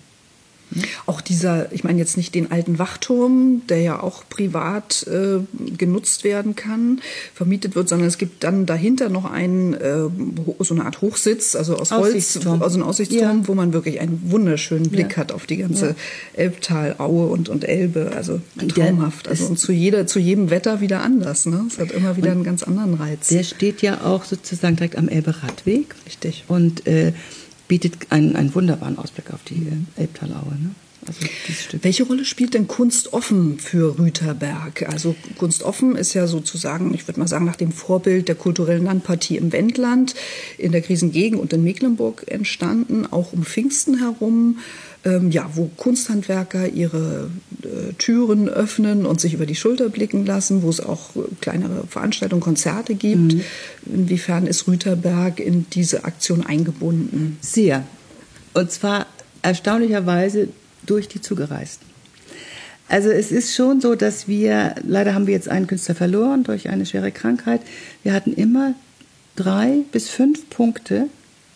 S3: Auch dieser, ich meine jetzt nicht den alten Wachturm, der ja auch privat äh, genutzt werden kann, vermietet wird, sondern es gibt dann dahinter noch einen, äh, so eine Art Hochsitz, also aus Holz,
S4: Aussichtsturm.
S3: also einen Aussichtsturm,
S4: Ja.
S3: wo man wirklich einen wunderschönen Blick
S4: Ja.
S3: hat auf die ganze
S4: Ja.
S3: Elbtalaue und, und Elbe. Also
S4: Und
S3: traumhaft. Also und zu jeder, zu jedem Wetter wieder anders. Ne? Es hat immer wieder einen ganz anderen Reiz.
S4: Der steht ja auch sozusagen direkt am Elbe-Radweg.
S3: Richtig.
S4: Und äh, bietet einen, einen wunderbaren Ausblick auf die äh, Elbtalaue. Ne? Also.
S3: Welche Rolle spielt denn Kunst offen für Rüterberg? Also Kunst offen ist ja sozusagen, ich würde mal sagen, nach dem Vorbild der kulturellen Landpartie im Wendland, in der Krisengegend und in Mecklenburg entstanden, auch um Pfingsten herum. Ähm, ja, wo Kunsthandwerker ihre äh, Türen öffnen und sich über die Schulter blicken lassen, wo es auch kleinere Veranstaltungen, Konzerte gibt. Inwiefern ist Rüterberg in diese Aktion eingebunden?
S4: Sehr. Und zwar erstaunlicherweise durch die Zugereisten. Also es ist schon so, dass wir, leider haben wir jetzt einen Künstler verloren durch eine schwere Krankheit. Wir hatten immer drei bis fünf Punkte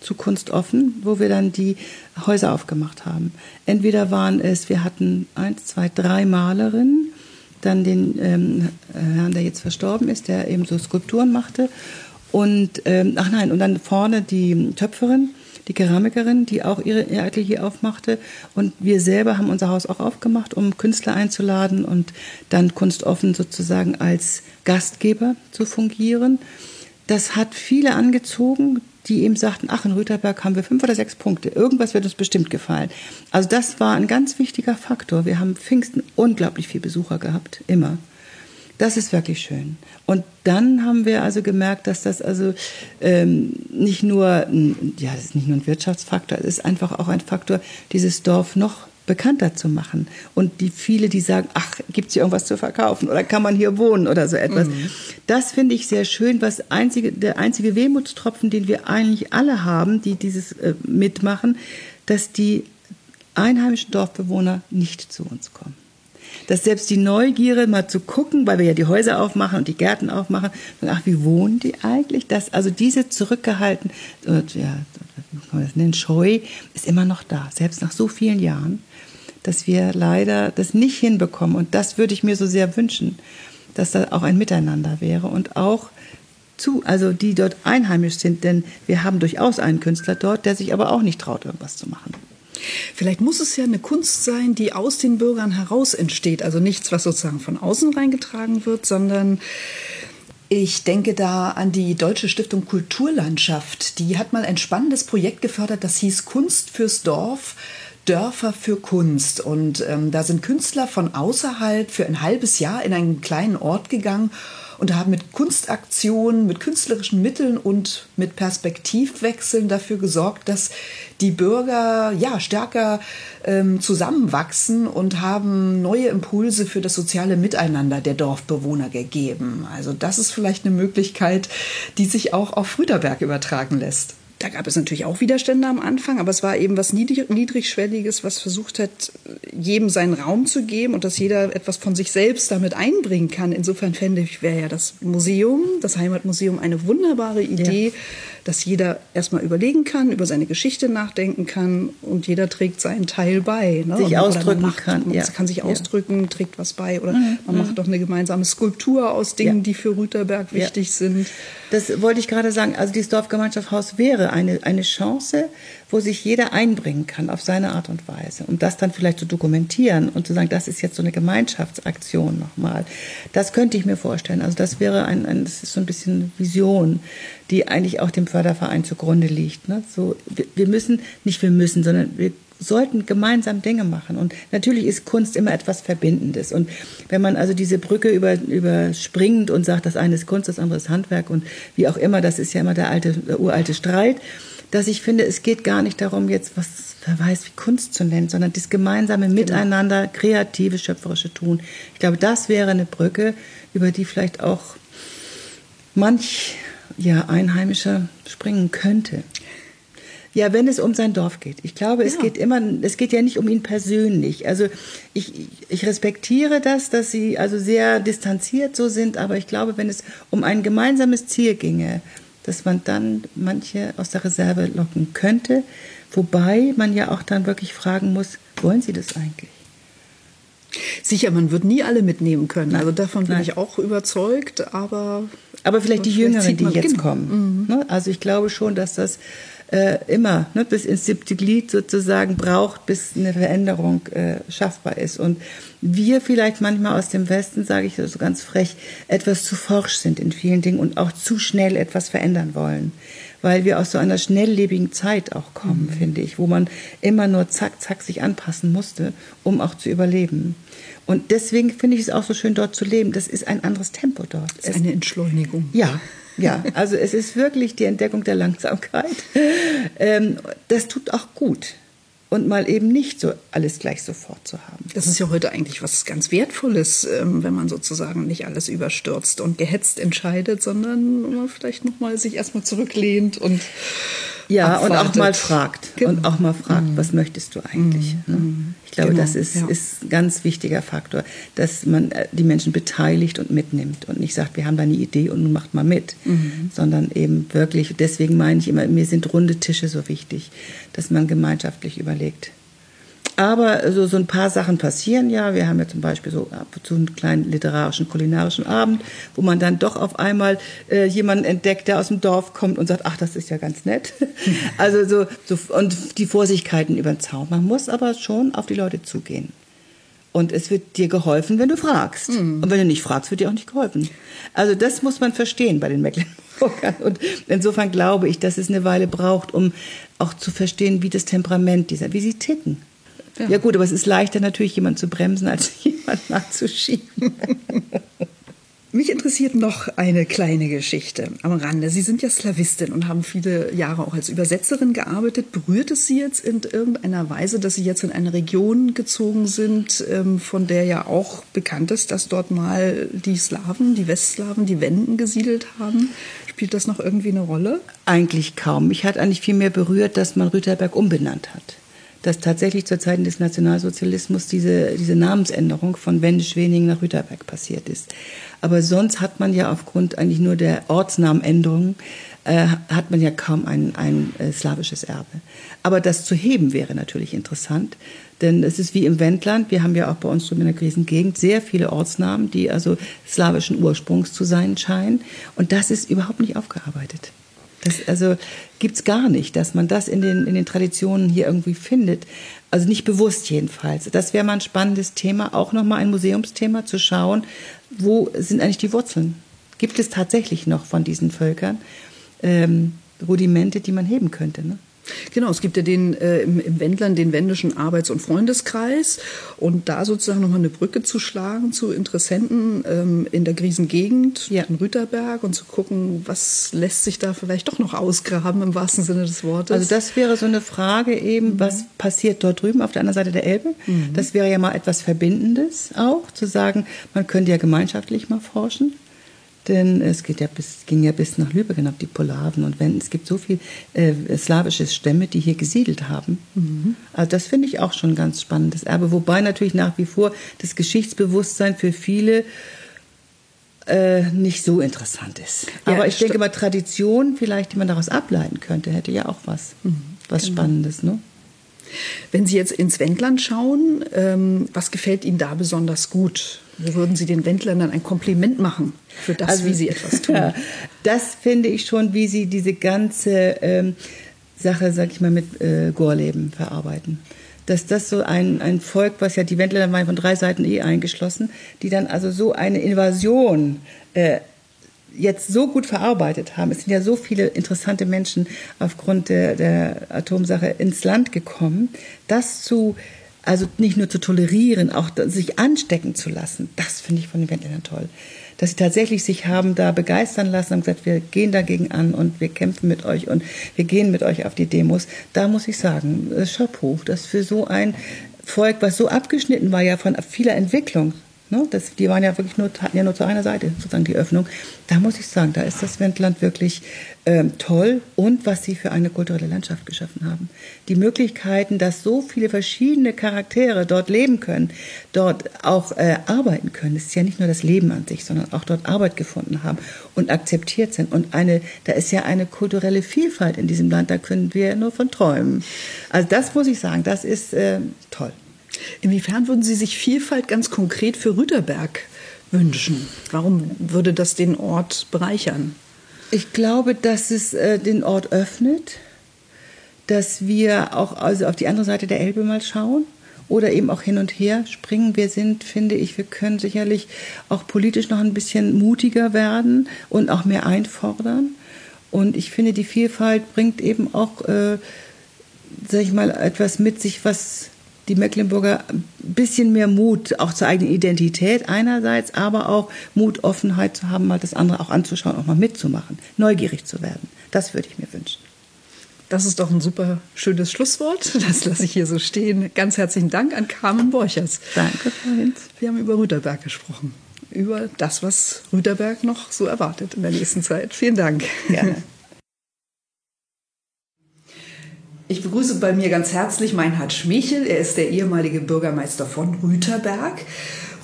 S4: zu Kunst offen, wo wir dann die Häuser aufgemacht haben. Entweder waren es, wir hatten eins, zwei, drei Malerinnen, dann den ähm, Herrn, der jetzt verstorben ist, der eben so Skulpturen machte. Und, ähm, ach nein, und dann vorne die Töpferin, die Keramikerin, die auch ihre, ihr Atelier aufmachte. Und wir selber haben unser Haus auch aufgemacht, um Künstler einzuladen und dann kunstoffen sozusagen als Gastgeber zu fungieren. Das hat viele angezogen, die eben sagten, ach, in Rüterberg haben wir fünf oder sechs Punkte. Irgendwas wird uns bestimmt gefallen. Also das war ein ganz wichtiger Faktor. Wir haben Pfingsten unglaublich viel Besucher gehabt, immer. Das ist wirklich schön. Und dann haben wir also gemerkt, dass das also ähm, nicht nur, ein- ja, das ist nicht nur ein Wirtschaftsfaktor, es ist einfach auch ein Faktor, dieses Dorf noch bekannter zu machen. Und die viele, die sagen, ach, gibt's hier irgendwas zu verkaufen oder kann man hier wohnen oder so etwas. Das finde ich sehr schön, was einzige, der einzige Wehmutstropfen, den wir eigentlich alle haben, die dieses äh, mitmachen, dass die einheimischen Dorfbewohner nicht zu uns kommen dass selbst die Neugierde mal zu gucken, weil wir ja die Häuser aufmachen und die Gärten aufmachen, ach, wie wohnen die eigentlich? Das, also diese zurückgehalten, äh, ja, wie kann man das nennen, Scheu ist immer noch da, selbst nach so vielen Jahren, dass wir leider das nicht hinbekommen. Und das würde ich mir so sehr wünschen, dass da auch ein Miteinander wäre und auch zu, also die dort einheimisch sind, denn wir haben durchaus einen Künstler dort, der sich aber auch nicht traut, irgendwas zu machen.
S3: Vielleicht muss es ja eine Kunst sein, die aus den Bürgern heraus entsteht. Also nichts, was sozusagen von außen reingetragen wird, sondern ich denke da an die Deutsche Stiftung Kulturlandschaft. Die hat mal ein spannendes Projekt gefördert, das hieß Kunst fürs Dorf. Dörfer für Kunst. Und ähm, da sind Künstler von außerhalb für ein halbes Jahr in einen kleinen Ort gegangen und haben mit Kunstaktionen, mit künstlerischen Mitteln und mit Perspektivwechseln dafür gesorgt, dass die Bürger ja stärker ähm, zusammenwachsen und haben neue Impulse für das soziale Miteinander der Dorfbewohner gegeben. Also das ist vielleicht eine Möglichkeit, die sich auch auf Rüterberg übertragen lässt. Da gab es natürlich auch Widerstände am Anfang, aber es war eben was Niedrig Niedrigschwelliges, was versucht hat, jedem seinen Raum zu geben und dass jeder etwas von sich selbst damit einbringen kann. Insofern fände ich, wäre ja das Museum, das Heimatmuseum, eine wunderbare Idee, ja. Dass jeder erstmal überlegen kann, über seine Geschichte nachdenken kann und jeder trägt seinen Teil bei. Ne?
S4: Sich
S3: und,
S4: ausdrücken
S3: macht,
S4: kann.
S3: Man
S4: Ja.
S3: kann sich
S4: Ja.
S3: ausdrücken, trägt was bei oder
S4: Mhm,
S3: man macht doch eine gemeinsame Skulptur aus Dingen,
S4: Ja.
S3: die für Rüterberg
S4: Ja.
S3: wichtig sind.
S4: Das wollte ich gerade sagen. Also dieses Dorfgemeinschaftshaus wäre eine, eine Chance, wo sich jeder einbringen kann auf seine Art und Weise. Um das dann vielleicht zu dokumentieren und zu sagen, das ist jetzt so eine Gemeinschaftsaktion nochmal. Das könnte ich mir vorstellen. Also das wäre ein, ein das ist so ein bisschen Vision, die eigentlich auch dem Förderverein zugrunde liegt. Ne? So, wir, wir müssen, nicht wir müssen, sondern wir sollten gemeinsam Dinge machen. Und natürlich ist Kunst immer etwas Verbindendes. Und wenn man also diese Brücke über, überspringt und sagt, das eine ist Kunst, das andere ist Handwerk und wie auch immer, das ist ja immer der alte, der uralte Streit, dass ich finde, es geht gar nicht darum, jetzt was, wer weiß, wie Kunst zu nennen, sondern das gemeinsame Miteinander, kreative, schöpferische Tun. Ich glaube, das wäre eine Brücke, über die vielleicht auch manch ja, Einheimischer springen könnte. Ja, wenn es um sein Dorf geht. Ich glaube, es
S3: Ja.
S4: geht immer, es geht ja nicht um ihn persönlich. Also ich, ich respektiere das, dass sie also sehr distanziert so sind, aber ich glaube, wenn es um ein gemeinsames Ziel ginge, dass man dann manche aus der Reserve locken könnte, wobei man ja auch dann wirklich fragen muss, wollen sie das eigentlich?
S3: Sicher, man wird nie alle mitnehmen können. Also davon bin
S4: Nein.
S3: ich auch überzeugt, aber.
S4: Aber vielleicht die
S3: Vielleicht
S4: Jüngeren, die jetzt
S3: genau.
S4: kommen. Ne? Also ich glaube schon, dass das äh, immer ne, bis ins siebte Glied sozusagen braucht, bis eine Veränderung äh, schaffbar ist. Und wir vielleicht manchmal aus dem Westen, sage ich so ganz frech, etwas zu forsch sind in vielen Dingen und auch zu schnell etwas verändern wollen. Weil wir aus so einer schnelllebigen Zeit auch kommen, finde ich, wo man immer nur zack, zack sich anpassen musste, um auch zu überleben. Und deswegen finde ich es auch so schön, dort zu leben. Das ist ein anderes Tempo dort.
S3: Das ist eine Entschleunigung.
S4: Ja, ja, also es ist wirklich die Entdeckung der Langsamkeit. Ähm, das tut auch gut. Und mal eben nicht so alles gleich sofort zu haben.
S3: Das ist ja heute eigentlich was ganz Wertvolles, ähm, wenn man sozusagen nicht alles überstürzt und gehetzt entscheidet, sondern man vielleicht nochmal sich erstmal zurücklehnt und
S4: Ja, und auch
S3: abwartet.
S4: mal fragt.
S3: Genau.
S4: Und auch mal fragt, was möchtest du eigentlich? ne? Ich glaube,
S3: Genau,
S4: das ist,
S3: ja.
S4: ist ein ganz wichtiger Faktor, dass man äh, die Menschen beteiligt und mitnimmt und nicht sagt, wir haben da eine Idee und nun macht mal mit, sondern eben wirklich, deswegen meine ich immer, mir sind runde Tische so wichtig, dass man gemeinschaftlich überlegt. Aber so, so ein paar Sachen passieren ja. Wir haben ja zum Beispiel so ab und zu einen kleinen literarischen, kulinarischen Abend, wo man dann doch auf einmal äh, jemanden entdeckt, der aus dem Dorf kommt und sagt, ach, das ist ja ganz nett. Also so, so und die Vorsichtigkeiten über den Zaun. Man muss aber schon auf die Leute zugehen. Und es wird dir geholfen, wenn du fragst. Und wenn du nicht fragst, wird dir auch nicht geholfen. Also das muss man verstehen bei den Mecklenburgern. Und insofern glaube ich, dass es eine Weile braucht, um auch zu verstehen, wie das Temperament dieser, wie sie ticken.
S3: Ja.
S4: Ja, gut, aber es ist leichter natürlich, jemanden zu bremsen, als jemanden nachzuschieben.
S3: Mich interessiert noch eine kleine Geschichte am Rande. Sie sind ja Slawistin und haben viele Jahre auch als Übersetzerin gearbeitet. Berührt es Sie jetzt in irgendeiner Weise, dass Sie jetzt in eine Region gezogen sind, ähm, von der ja auch bekannt ist, dass dort mal die Slawen, die Westslawen, die Wenden gesiedelt haben? Spielt das noch irgendwie eine Rolle?
S4: Eigentlich kaum. Mich hat eigentlich viel mehr berührt, dass man Rüterberg umbenannt hat. Dass tatsächlich zur Zeiten des Nationalsozialismus diese, diese Namensänderung von Wendisch-Weningen nach Rüterberg passiert ist. Aber sonst hat man ja aufgrund eigentlich nur der Ortsnamenänderung äh, hat man ja kaum ein, ein äh, slawisches Erbe. Aber das zu heben wäre natürlich interessant, denn es ist wie im Wendland. Wir haben ja auch bei uns drüben in der Krisengegend sehr viele Ortsnamen, die also slawischen Ursprungs zu sein scheinen. Und das ist überhaupt nicht aufgearbeitet. Das also gibt's gar nicht, dass man das in den, in den Traditionen hier irgendwie findet. Also nicht bewusst jedenfalls. Das wäre mal ein spannendes Thema, auch nochmal ein Museumsthema zu schauen, wo sind eigentlich die Wurzeln? Gibt es tatsächlich noch von diesen Völkern ähm, Rudimente, die man heben könnte? Ne?
S3: Genau, es gibt ja den äh, im, im Wendland den Wendischen Arbeits- und Freundeskreis und da sozusagen nochmal eine Brücke zu schlagen zu Interessenten ähm, in der Griesengegend,
S4: Ja.
S3: in Rüterberg und zu gucken, was lässt sich da vielleicht doch noch ausgraben im wahrsten Sinne des Wortes.
S4: Also das wäre so eine Frage eben, was passiert dort drüben auf der anderen Seite der Elbe? Das wäre ja mal etwas Verbindendes auch, zu sagen, man könnte ja gemeinschaftlich mal forschen. Denn es geht ja bis, ging ja bis nach Lübeck hinab, die Polaven und Wenden. Es gibt so viel äh, slawische Stämme, die hier gesiedelt haben. Also das finde ich auch schon ein ganz spannendes Erbe. Wobei natürlich nach wie vor das Geschichtsbewusstsein für viele äh, nicht so interessant ist.
S3: Ja,
S4: Aber ich denke mal, Tradition vielleicht, die man daraus ableiten könnte, hätte ja auch was, was Spannendes, ne?
S3: Wenn Sie jetzt ins Wendland schauen, ähm, was gefällt Ihnen da besonders gut? Würden Sie den Wendländern ein Kompliment machen für das,
S4: Also,
S3: wie sie etwas tun?
S4: Ja, das finde ich schon, wie sie diese ganze ähm, Sache, sag ich mal, mit äh, Gorleben verarbeiten. Dass das so ein, ein Volk, was ja die Wendländer waren von drei Seiten eh eingeschlossen, die dann also so eine Invasion äh, jetzt so gut verarbeitet haben. Es sind ja so viele interessante Menschen aufgrund der, der Atomsache ins Land gekommen, das zu also nicht nur zu tolerieren, auch sich anstecken zu lassen, das finde ich von den Wendländern toll. Dass sie tatsächlich sich haben da begeistern lassen und gesagt, wir gehen dagegen an und wir kämpfen mit euch und wir gehen mit euch auf die Demos. Da muss ich sagen, Chapeau, das für so ein Volk, was so abgeschnitten war ja von vieler Entwicklung, Ne? Das, die waren ja wirklich nur, hatten ja nur zu einer Seite sozusagen die Öffnung. Da muss ich sagen, da ist das Wendland wirklich ähm, toll und was sie für eine kulturelle Landschaft geschaffen haben. Die Möglichkeiten, dass so viele verschiedene Charaktere dort leben können, dort auch äh, arbeiten können. Es ist ja nicht nur das Leben an sich, sondern auch dort Arbeit gefunden haben und akzeptiert sind. Und eine, da ist ja eine kulturelle Vielfalt in diesem Land, da können wir nur von träumen. Also das muss ich sagen, das ist äh, toll.
S3: Inwiefern würden Sie sich Vielfalt ganz konkret für Rüterberg wünschen? Warum würde das den Ort bereichern?
S4: Ich glaube, dass es äh, den Ort öffnet, dass wir auch also auf die andere Seite der Elbe mal schauen oder eben auch hin und her springen. Wir sind, finde ich, wir können sicherlich auch politisch noch ein bisschen mutiger werden und auch mehr einfordern. Und ich finde, die Vielfalt bringt eben auch, äh, sag ich mal, etwas mit sich, was die Mecklenburger ein bisschen mehr Mut auch zur eigenen Identität einerseits, aber auch Mut, Offenheit zu haben, mal das andere auch anzuschauen, auch mal mitzumachen, neugierig zu werden. Das würde ich mir wünschen.
S3: Das ist doch ein super schönes Schlusswort. Das lasse ich hier so stehen. Ganz herzlichen Dank an Carmen Borchers.
S4: Danke, Frau Hinz.
S3: Wir haben über Rüterberg gesprochen. Über das, was Rüterberg noch so erwartet in der nächsten Zeit. Vielen Dank.
S4: Gerne.
S3: Ich begrüße bei mir ganz herzlich Meinhard Schmechel. Er ist der ehemalige Bürgermeister von Rüterberg.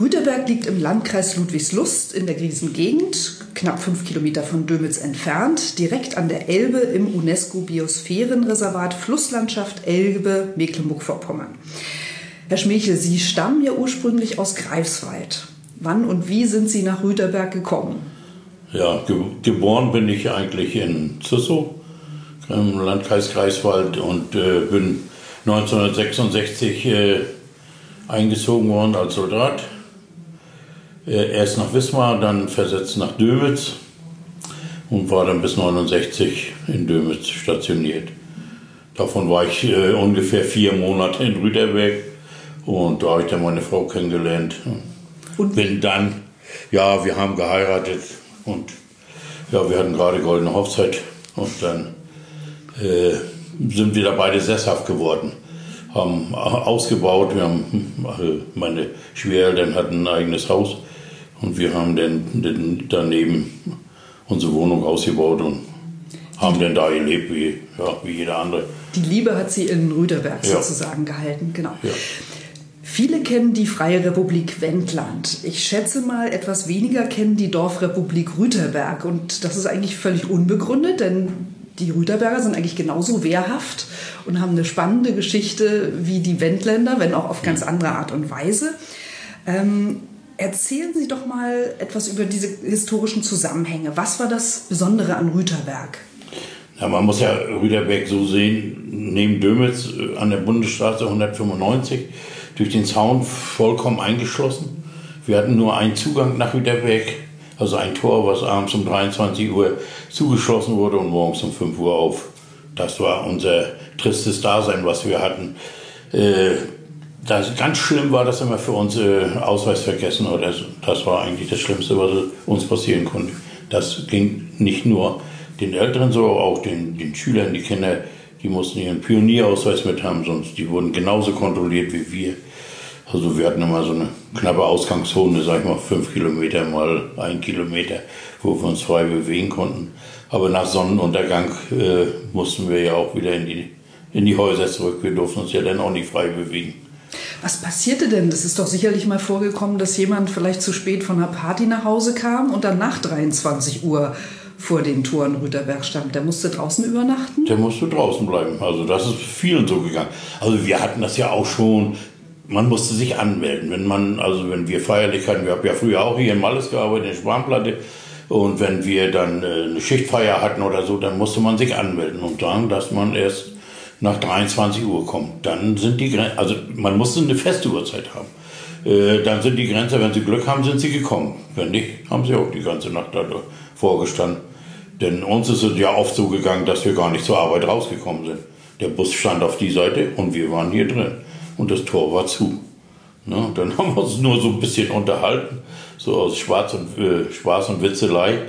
S3: Rüterberg liegt im Landkreis Ludwigslust in der Griesengegend, knapp fünf Kilometer von Dömitz entfernt, direkt an der Elbe im UNESCO-Biosphärenreservat Flusslandschaft Elbe, Mecklenburg-Vorpommern. Herr Schmechel, Sie stammen ja ursprünglich aus Greifswald. Wann und wie sind Sie nach Rüterberg gekommen?
S5: Ja, ge geboren bin ich eigentlich in Züssow im Landkreis Greifswald und äh, bin 1966 äh, eingezogen worden als Soldat. Äh, erst nach Wismar, dann versetzt nach Dömitz und war dann bis 1969 in Dömitz stationiert. Davon war ich äh, ungefähr vier Monate in Rüderberg und da habe ich dann meine Frau kennengelernt. Und bin dann, ja, wir haben geheiratet und ja, wir hatten gerade goldene Hochzeit und dann äh, sind wir da beide sesshaft geworden. Haben ausgebaut, wir haben, äh, meine Schwiegereltern hatten ein eigenes Haus und wir haben dann, dann daneben unsere Wohnung ausgebaut und haben dann da gelebt wie, ja, wie jeder andere.
S3: Die Liebe hat sie in Rüderberg ja. sozusagen gehalten, genau. Ja. Viele kennen die Freie Republik Wendland. Ich schätze mal, etwas weniger kennen die Dorfrepublik Rüterberg. Und das ist eigentlich völlig unbegründet, denn die Rüterberger sind eigentlich genauso wehrhaft und haben eine spannende Geschichte wie die Wendländer, wenn auch auf ganz andere Art und Weise. Ähm, erzählen Sie doch mal etwas über diese historischen Zusammenhänge. Was war das Besondere an Rüterberg?
S5: Ja, man muss ja Rüderberg so sehen, neben Dömitz äh, an der Bundesstraße 195 durch den Zaun vollkommen eingeschlossen. Wir hatten nur einen Zugang nach Rüderberg also ein Tor, was abends um 23 Uhr zugeschlossen wurde und morgens um 5 Uhr auf. Das war unser tristes Dasein, was wir hatten. Äh, das, ganz schlimm war das immer für uns äh, Ausweis vergessen. Oder das war eigentlich das Schlimmste, was uns passieren konnte. Das ging nicht nur den Älteren so, auch den, den Schülern, die Kinder, die mussten ihren Pionierausweis mit haben, sonst die wurden genauso kontrolliert wie wir. Also wir hatten immer so eine knappe Ausgangszone, sag ich mal fünf Kilometer mal ein Kilometer, wo wir uns frei bewegen konnten. Aber nach Sonnenuntergang äh, mussten wir ja auch wieder in die, in die Häuser zurück. Wir durften uns ja dann auch nicht frei bewegen.
S3: Was passierte denn? Das ist doch sicherlich mal vorgekommen, dass jemand vielleicht zu spät von einer Party nach Hause kam und dann nach 23 Uhr vor den Toren Rüterberg stand. Der musste draußen übernachten?
S5: Der musste draußen bleiben. Also das ist vielen so gegangen. Also wir hatten das ja auch schon man musste sich anmelden. Wenn man, also wenn wir Feierlichkeiten, wir haben ja früher auch hier in Malles gearbeitet, in der Spanplatte, und wenn wir dann äh, eine Schichtfeier hatten oder so, dann musste man sich anmelden und sagen, dass man erst nach 23 Uhr kommt. Dann sind die Grenzen, also man musste eine feste Uhrzeit haben. Äh, dann sind die Grenzer, wenn sie Glück haben, sind sie gekommen. Wenn nicht, haben sie auch die ganze Nacht da vorgestanden. Denn uns ist es ja oft so gegangen, dass wir gar nicht zur Arbeit rausgekommen sind. Der Bus stand auf die Seite und wir waren hier drin. Und das Tor war zu. Ne? Dann haben wir uns nur so ein bisschen unterhalten, so aus Spaß und, äh, Spaß und Witzelei.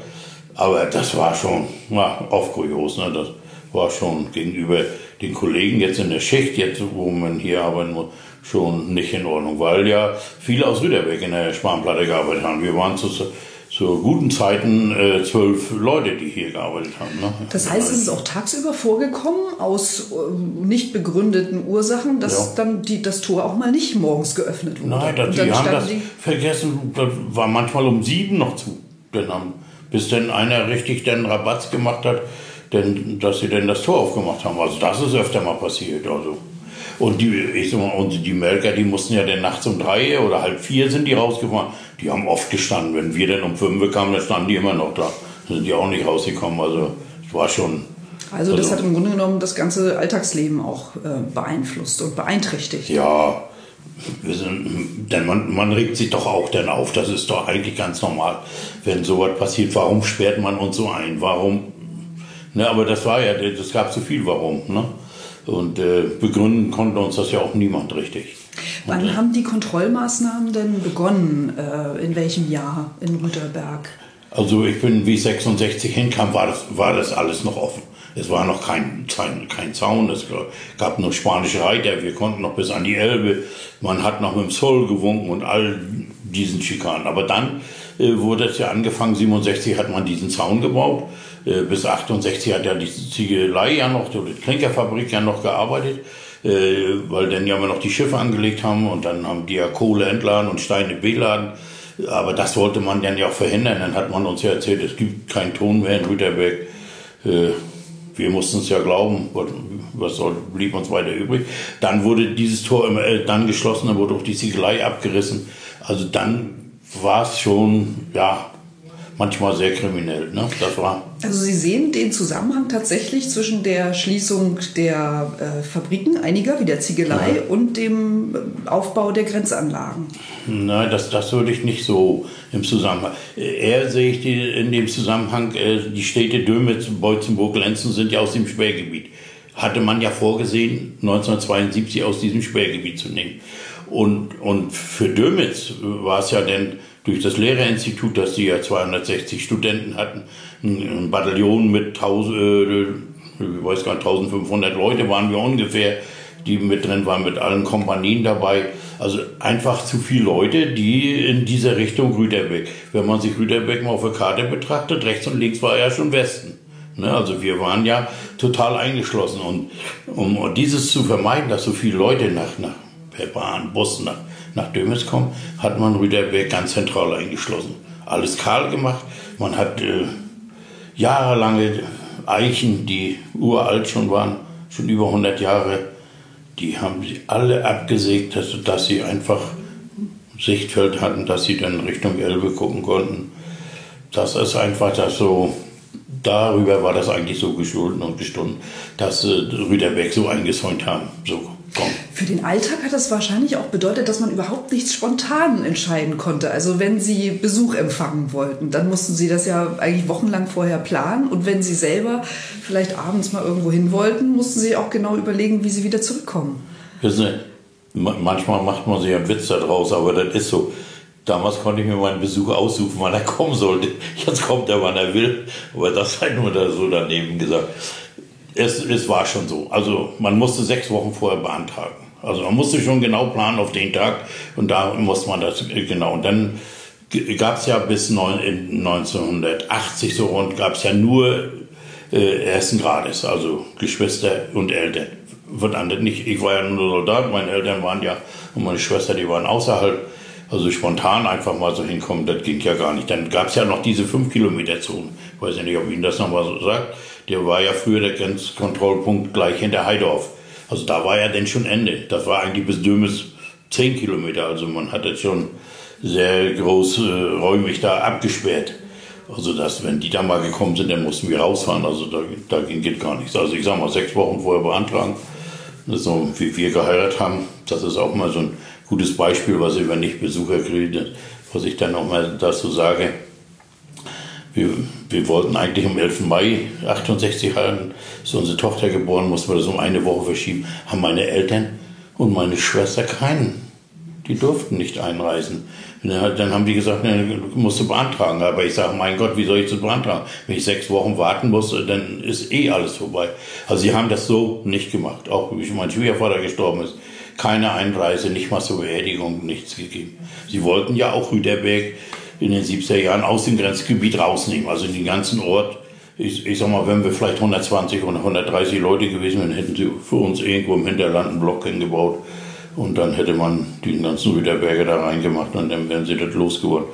S5: Aber das war schon ja, oft kurios. Ne? Das war schon gegenüber den Kollegen jetzt in der Schicht, jetzt wo man hier arbeiten muss, schon nicht in Ordnung. Weil ja viele aus Rüderbeck in der Spanplatte gearbeitet haben. Wir waren zu, zu guten Zeiten äh, zwölf Leute, die hier gearbeitet haben. Ne?
S3: Das heißt, es ist auch tagsüber vorgekommen, aus äh, nicht begründeten Ursachen, dass
S5: Ja.
S3: dann die, das Tor auch mal nicht morgens geöffnet wurde.
S5: Nein, das, die haben das
S3: die-
S5: vergessen. Das war manchmal um sieben noch zu. Dann haben, bis dann einer richtig den Rabatz gemacht hat, denn, dass sie dann das Tor aufgemacht haben. Also das ist öfter mal passiert. Also. Und die, ich sag mal, und die Melker, die mussten ja dann nachts um drei oder halb vier sind die rausgefahren. Die haben oft gestanden. Wenn wir dann um fünf kamen, dann standen die immer noch da. Dann sind die auch nicht rausgekommen. Also es war schon.
S3: Also das hat im Grunde genommen das ganze Alltagsleben auch äh, beeinflusst und beeinträchtigt.
S5: Ja, wir sind, denn man, man regt sich doch auch dann auf. Das ist doch eigentlich ganz normal, wenn sowas passiert. Warum sperrt man uns so ein? Warum? Ne, aber das war ja, das gab so viel Warum. Ne? Und äh, begründen konnte uns das ja auch niemand richtig.
S3: Wann haben die Kontrollmaßnahmen denn begonnen? Äh, in welchem Jahr in Rüterberg?
S5: Also ich bin, wie ich 66 hinkam, war das, war das alles noch offen. Es war noch kein, kein, kein Zaun, es gab nur spanische Reiter, wir konnten noch bis an die Elbe, man hat noch mit dem Zoll gewunken und all diesen Schikanen. Aber dann äh, wurde es ja angefangen, 67 hat man diesen Zaun gebaut, äh, bis 68 hat ja die Ziegelei ja noch, die Klinkerfabrik ja noch gearbeitet, weil dann ja immer noch die Schiffe angelegt haben und dann haben die ja Kohle entladen und Steine beladen. Aber das wollte man dann ja auch verhindern. Dann hat man uns ja erzählt, es gibt keinen Ton mehr in Rüterberg. Äh, wir mussten es ja glauben, was soll, blieb uns weiter übrig. Dann wurde dieses Tor immer, äh, dann geschlossen, dann wurde auch die Ziegelei abgerissen. Also dann war es schon, ja, manchmal sehr kriminell. Ne? Das war,
S3: Also Sie sehen den Zusammenhang tatsächlich zwischen der Schließung der äh, Fabriken, einiger wie der Ziegelei, und dem äh, Aufbau der Grenzanlagen.
S5: Nein, das, das würde ich nicht so im Zusammenhang. Äh, Eher sehe ich die, in dem Zusammenhang, äh, die Städte Dömitz, Beutzenburg, Lenzen sind ja aus dem Sperrgebiet. Hatte man ja vorgesehen, 1972 aus diesem Sperrgebiet zu nehmen. Und, und für Dömitz war es ja denn durch das Lehrerinstitut, dass sie ja 260 Studenten hatten, ein ein Bataillon mit 1000, äh, ich weiß gar nicht, 1500 Leute waren wir ungefähr, die mit drin waren, mit allen Kompanien dabei. Also einfach zu viele Leute, die in dieser Richtung Rüderbeck. Wenn man sich Rüderbeck mal auf der Karte betrachtet, rechts und links war ja schon Westen. Ne, also wir waren ja total eingeschlossen. Und um dieses zu vermeiden, dass so viele Leute nach, nach per Bahn, Bus nach, nach Dömitz kommen, hat man Rüderberg ganz zentral eingeschlossen. Alles kahl gemacht. Man hat äh, jahrelange Eichen, die uralt schon waren, schon über 100 Jahre, die haben sie alle abgesägt, dass, dass sie einfach Sichtfeld hatten, dass sie dann Richtung Elbe gucken konnten. Das ist einfach das so, darüber war das eigentlich so geschulden und gestunden, dass äh, Rüderberg so eingezäunt haben. So.
S3: Für den Alltag hat das wahrscheinlich auch bedeutet, dass man überhaupt nichts spontan entscheiden konnte. Also wenn Sie Besuch empfangen wollten, dann mussten Sie das ja eigentlich wochenlang vorher planen. Und wenn Sie selber vielleicht abends mal irgendwo hin wollten, mussten Sie auch genau überlegen, wie Sie wieder zurückkommen.
S5: Wissen Sie, ma- manchmal macht man sich einen Witz daraus, aber das ist so. Damals konnte ich mir meinen Besuch aussuchen, wann er kommen sollte. Jetzt kommt er, wann er will. Aber das sei nur da so daneben gesagt. Es, es war schon so. Also man musste sechs Wochen vorher beantragen. Also man musste schon genau planen auf den Tag und da musste man das genau. Und dann gab es ja bis neun, in 1980 so rund gab es ja nur äh, ersten Grades, also Geschwister und Eltern. Wird andere nicht. Ich war ja nur Soldat, meine Eltern waren ja und meine Schwester, die waren außerhalb. Also spontan einfach mal so hinkommen, das ging ja gar nicht. Dann gab es ja noch diese 5-Kilometer-Zone. Ich weiß ja nicht, ob Ihnen das nochmal so sagt. Der war ja früher der Grenzkontrollpunkt gleich hinter Heidorf. Also da war ja dann schon Ende. Das war eigentlich bis Dömes 10 Kilometer. Also man hat jetzt schon sehr groß äh, räumlich da abgesperrt. Also dass, wenn die da mal gekommen sind, dann mussten wir rausfahren. Also da, da ging geht gar nichts. Also ich sag mal, sechs Wochen vorher beantragen. So wie wir geheiratet haben, das ist auch mal so ein gutes Beispiel, was über Nichtbesucher kriegt, was ich dann nochmal dazu sage. Wir, wir, wollten eigentlich am 11. Mai 68 haben, ist unsere Tochter geboren, mussten wir das um eine Woche verschieben, haben meine Eltern und meine Schwester keinen. Die durften nicht einreisen. Dann haben die gesagt, ne, musst du beantragen. Aber ich sage, mein Gott, wie soll ich das beantragen? Wenn ich sechs Wochen warten muss, dann ist eh alles vorbei. Also sie haben das so nicht gemacht. Auch wie mein Schwiegervater gestorben ist. Keine Einreise, nicht mal zur Beerdigung, nichts gegeben. Sie wollten ja auch Rüderberg in den 70er Jahren aus dem Grenzgebiet rausnehmen. Also den ganzen Ort. Ich, ich sag mal, wenn wir vielleicht 120 oder 130 Leute gewesen wären, hätten sie für uns irgendwo im Hinterland einen Block hingebaut und dann hätte man die ganzen Rüderberge da reingemacht und dann wären sie dort losgeworden.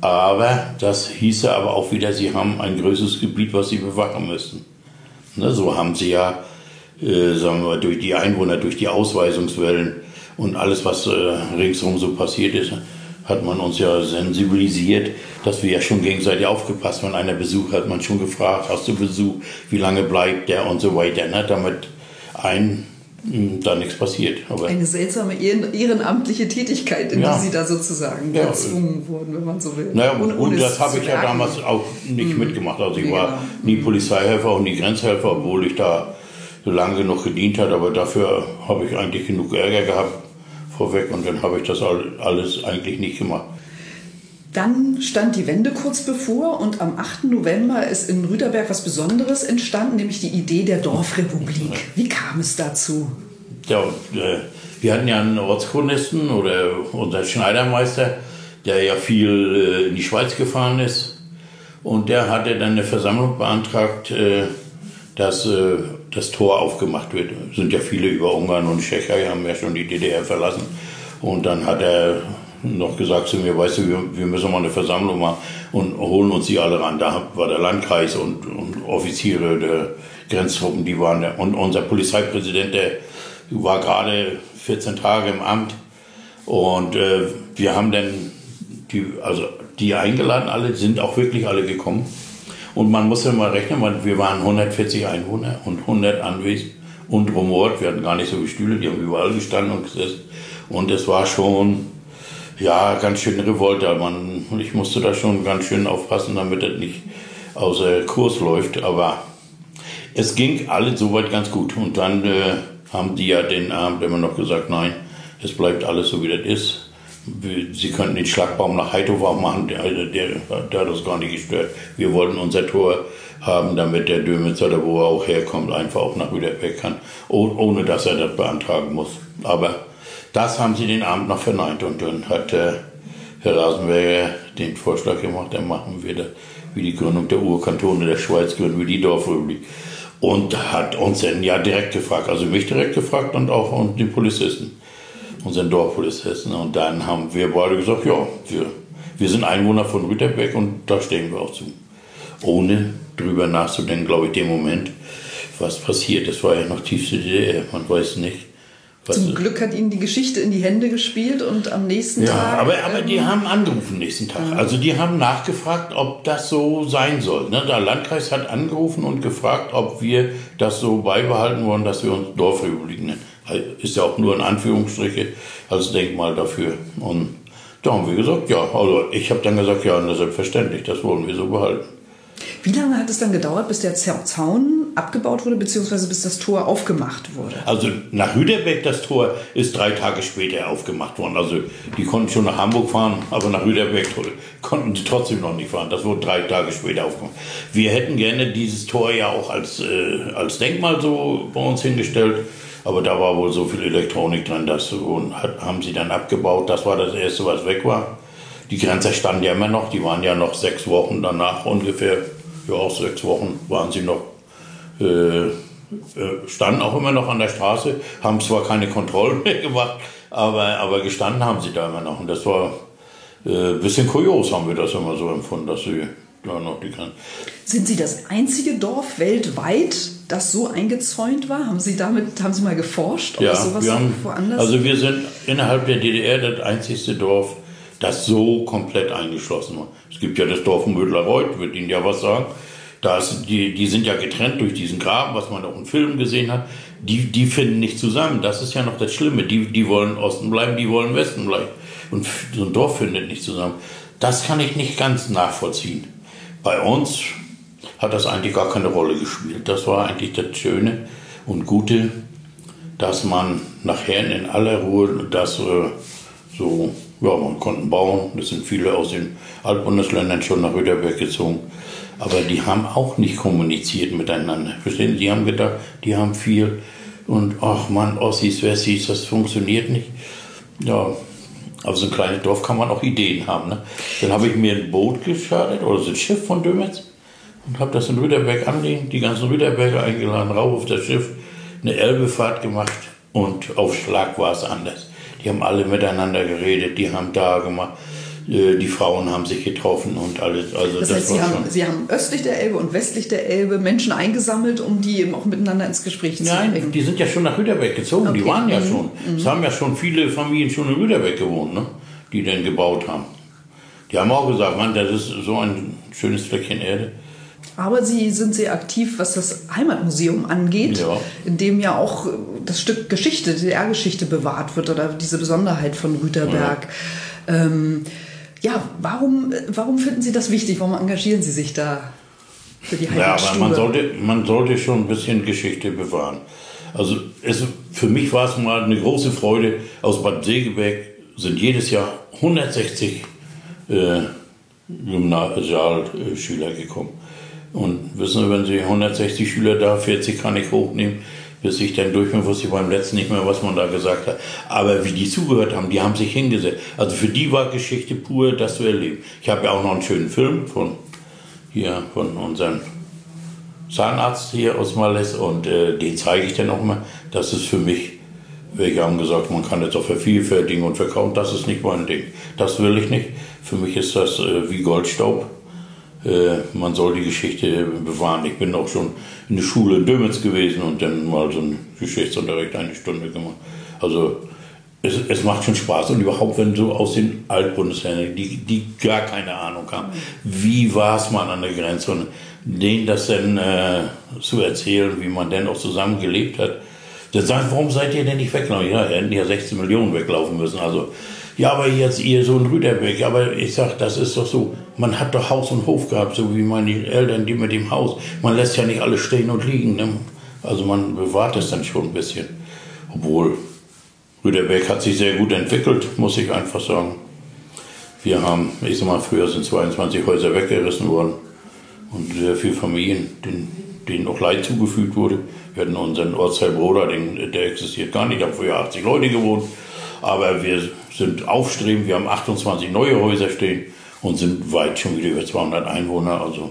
S5: Aber das hieße aber auch wieder, sie haben ein größeres Gebiet, was sie bewachen müssten. Ne, so haben sie ja, äh, sagen wir, durch die Einwohner, durch die Ausweisungswellen und alles, was äh, ringsherum so passiert ist, hat man uns ja sensibilisiert, dass wir ja schon gegenseitig aufgepasst haben. Wenn einer Besuch hat man schon gefragt, hast du Besuch, wie lange bleibt der und so weiter. Ne? Damit ein da nichts passiert.
S3: Aber Eine seltsame ehrenamtliche Tätigkeit, in ja. die Sie da sozusagen ja. gezwungen wurden, wenn man so will.
S5: Naja, ohne, und das habe ich ja damals auch nicht mhm. mitgemacht. Also ich war nie Polizeihelfer und nie Grenzhelfer, obwohl ich da so lange genug gedient habe. Aber dafür habe ich eigentlich genug Ärger gehabt vorweg und dann habe ich das alles eigentlich nicht gemacht.
S3: Dann stand die Wende kurz bevor und am 8. November ist in Rüderberg was Besonderes entstanden, nämlich die Idee der Dorfrepublik. Wie kam es dazu?
S5: Ja, äh, wir hatten ja einen Ortschronisten oder unser Schneidermeister, der ja viel äh, in die Schweiz gefahren ist. Und der hatte dann eine Versammlung beantragt, äh, dass das Tor aufgemacht wird. Sind ja viele über Ungarn und Tschechei, haben ja schon die DDR verlassen. Und dann hat er noch gesagt zu mir, weißt du, wir, wir müssen mal eine Versammlung machen und holen uns die alle ran. Da war der Landkreis und, und Offiziere der Grenztruppen, die waren da. Und unser Polizeipräsident, der war gerade 14 Tage im Amt. Und äh, wir haben dann die, also die eingeladen, alle sind auch wirklich alle gekommen. Und man muss ja mal rechnen, wir waren 140 Einwohner und 100 anwesend und rumort. Wir hatten gar nicht so viele Stühle, die haben überall gestanden und gesessen. Und es war schon ja, ganz schön Revolte. Man, ich musste da schon ganz schön aufpassen, damit das nicht außer Kurs läuft. Aber es ging alles soweit ganz gut. Und dann äh, haben die ja den Abend immer noch gesagt, nein, es bleibt alles so, wie das ist. Sie könnten den Schlagbaum nach Heidhof auch machen, der, der, der hat das gar nicht gestört. Wir wollten unser Tor haben, damit der Dömitzer, da wo er auch herkommt, einfach auch nach Rüderbeck kann, ohne dass er das beantragen muss. Aber das haben sie den Abend noch verneint und dann hat äh, Herr Rasenberger den Vorschlag gemacht, dann machen wir das, wie die Gründung der Urkantone der Schweiz gründen wir die Dorfrepublik. Und hat uns dann ja direkt gefragt, also mich direkt gefragt und auch und den Polizisten, unseren Dorfpolizisten. Und dann haben wir beide gesagt, ja, wir, wir sind Einwohner von Rüterbeck und da stehen wir auch zu. Ohne drüber nachzudenken, glaube ich, dem Moment, was passiert. Das war ja noch tiefste DDR, man weiß nicht
S3: zum Glück hat ihnen die Geschichte in die Hände gespielt und am nächsten
S5: ja,
S3: Tag.
S5: Aber, aber die ähm, haben angerufen nächsten Tag. Ja. Also die haben nachgefragt, ob das so sein soll. Ne? Der Landkreis hat angerufen und gefragt, ob wir das so beibehalten wollen, dass wir uns Dorfrepublik nennen. Ist ja auch nur in Anführungsstriche als Denkmal dafür. Und da haben wir gesagt, ja, also ich habe dann gesagt, ja, selbstverständlich, das wollen wir so behalten.
S3: Wie lange hat es dann gedauert, bis der Zaun abgebaut wurde, beziehungsweise bis das Tor aufgemacht wurde?
S5: Also nach Rüderbeck, das Tor ist drei Tage später aufgemacht worden. Also die konnten schon nach Hamburg fahren, aber nach Rüderbeck konnten sie trotzdem noch nicht fahren. Das wurde drei Tage später aufgemacht. Wir hätten gerne dieses Tor ja auch als, äh, als Denkmal so bei uns hingestellt. Aber da war wohl so viel Elektronik drin, das haben sie dann abgebaut. Das war das Erste, was weg war. Die Grenzer standen ja immer noch, die waren ja noch sechs Wochen danach ungefähr, ja auch sechs Wochen waren sie noch, äh, äh, standen auch immer noch an der Straße, haben zwar keine Kontrollen mehr gemacht, aber, aber gestanden haben sie da immer noch. Und das war äh, ein bisschen kurios, haben wir das immer so empfunden, dass sie die Grenze.
S3: Sind Sie das einzige Dorf weltweit, das so eingezäunt war? Haben Sie damit, haben Sie mal geforscht?
S5: Ja, sowas wir haben, woanders? Also wir sind innerhalb der DDR das einzigste Dorf, das so komplett eingeschlossen war. Es gibt ja das Dorf Mödlerreuth, wird Ihnen ja was sagen. Da ist, die, die sind ja getrennt durch diesen Graben, was man auch in Filmen gesehen hat. Die, die finden nicht zusammen. Das ist ja noch das Schlimme. Die, die wollen Osten bleiben, die wollen Westen bleiben. Und so ein Dorf findet nicht zusammen. Das kann ich nicht ganz nachvollziehen. Bei uns hat das eigentlich gar keine Rolle gespielt. Das war eigentlich das Schöne und Gute, dass man nachher in aller Ruhe das äh, so, ja, man konnte bauen. Es sind viele aus den Altbundesländern schon nach Rüderberg gezogen. Aber die haben auch nicht kommuniziert miteinander. Verstehen Sie? Die haben gedacht, die haben viel und ach man, Ossis, Wessis, das funktioniert nicht. Ja, aber so ein kleines Dorf kann man auch Ideen haben. Ne? Dann habe ich mir ein Boot gestartet oder so ein Schiff von Dömetz und habe das in Rüderberg anliegen, die ganzen Rüderberger eingeladen, rauf auf das Schiff, eine Elbefahrt gemacht und auf Schlag war es anders. Die haben alle miteinander geredet, die haben da gemacht, die Frauen haben sich getroffen und alles. Also
S3: Das,
S5: das,
S3: heißt, Sie
S5: war
S3: haben. Sie haben östlich der Elbe und westlich der Elbe Menschen eingesammelt, um die eben auch miteinander ins Gespräch zu
S5: Nein,
S3: bringen.
S5: die sind ja schon nach Rüderberg gezogen. Die
S3: Okay.
S5: waren ja
S3: Mhm.
S5: schon. Es haben ja schon viele Familien schon in Rüderberg gewohnt, ne? die denn gebaut haben. Die haben auch gesagt, Mann, das ist so ein schönes Fleckchen Erde.
S3: Aber Sie sind sehr aktiv, was das Heimatmuseum angeht,
S5: Ja.
S3: in dem ja auch äh, das Stück Geschichte, DDR-Geschichte bewahrt wird oder diese Besonderheit von Rüterberg. Ja, ähm, ja warum, warum finden Sie das wichtig? Warum engagieren Sie sich da für die
S5: Ja, aber
S3: Heimatstube?
S5: man sollte, man sollte schon ein bisschen Geschichte bewahren. Also es, für mich war es mal eine große Freude. Aus Bad Segeberg sind jedes Jahr 160 äh, Gymnasialschüler gekommen. Und wissen Sie, wenn Sie 160 Schüler da, 40 kann ich hochnehmen, bis ich dann durch bin, wusste ich beim letzten nicht mehr, was man da gesagt hat. Aber wie die zugehört haben, die haben sich hingesetzt. Also für die war Geschichte pur, das zu erleben. Ich habe ja auch noch einen schönen Film von hier, von unserem Zahnarzt hier aus Malles und äh, den zeige ich dann auch mal. Das ist für mich, welche haben gesagt, man kann jetzt auch vervielfältigen und verkaufen. Das ist nicht mein Ding. Das will ich nicht. Für mich ist das äh, wie Goldstaub. Äh, man soll die Geschichte bewahren. Ich bin auch schon in der Schule in Dömitz gewesen und dann mal so einen Geschichtsunterricht eine Stunde gemacht. Also es, es macht schon Spaß und überhaupt, wenn so aus den Altbundesländern, die, die gar keine Ahnung haben, wie war es mal an der Grenze und denen das dann äh, zu erzählen, wie man denn auch zusammen gelebt hat. Dann sagen, warum seid ihr denn nicht weggelaufen? Ja, hätten ja 16 Millionen weglaufen müssen. Also, ja, aber jetzt ihr so ein Rüderbeck. Aber ich sag, das ist doch so, man hat doch Haus und Hof gehabt, so wie meine Eltern, die mit dem Haus. Man lässt ja nicht alles stehen und liegen. Ne? Also man bewahrt es dann schon ein bisschen. Obwohl, Rüderbeck hat sich sehr gut entwickelt, muss ich einfach sagen. Wir haben, ich sag mal, früher sind 22 Häuser weggerissen worden und sehr viele Familien, denen, denen auch Leid zugefügt wurde. Wir hatten unseren Ortsteil Broder, der existiert gar nicht, da haben früher 80 Leute gewohnt. Aber wir sind aufstrebend, wir haben 28 neue Häuser stehen und sind weit schon wieder über 200 Einwohner, also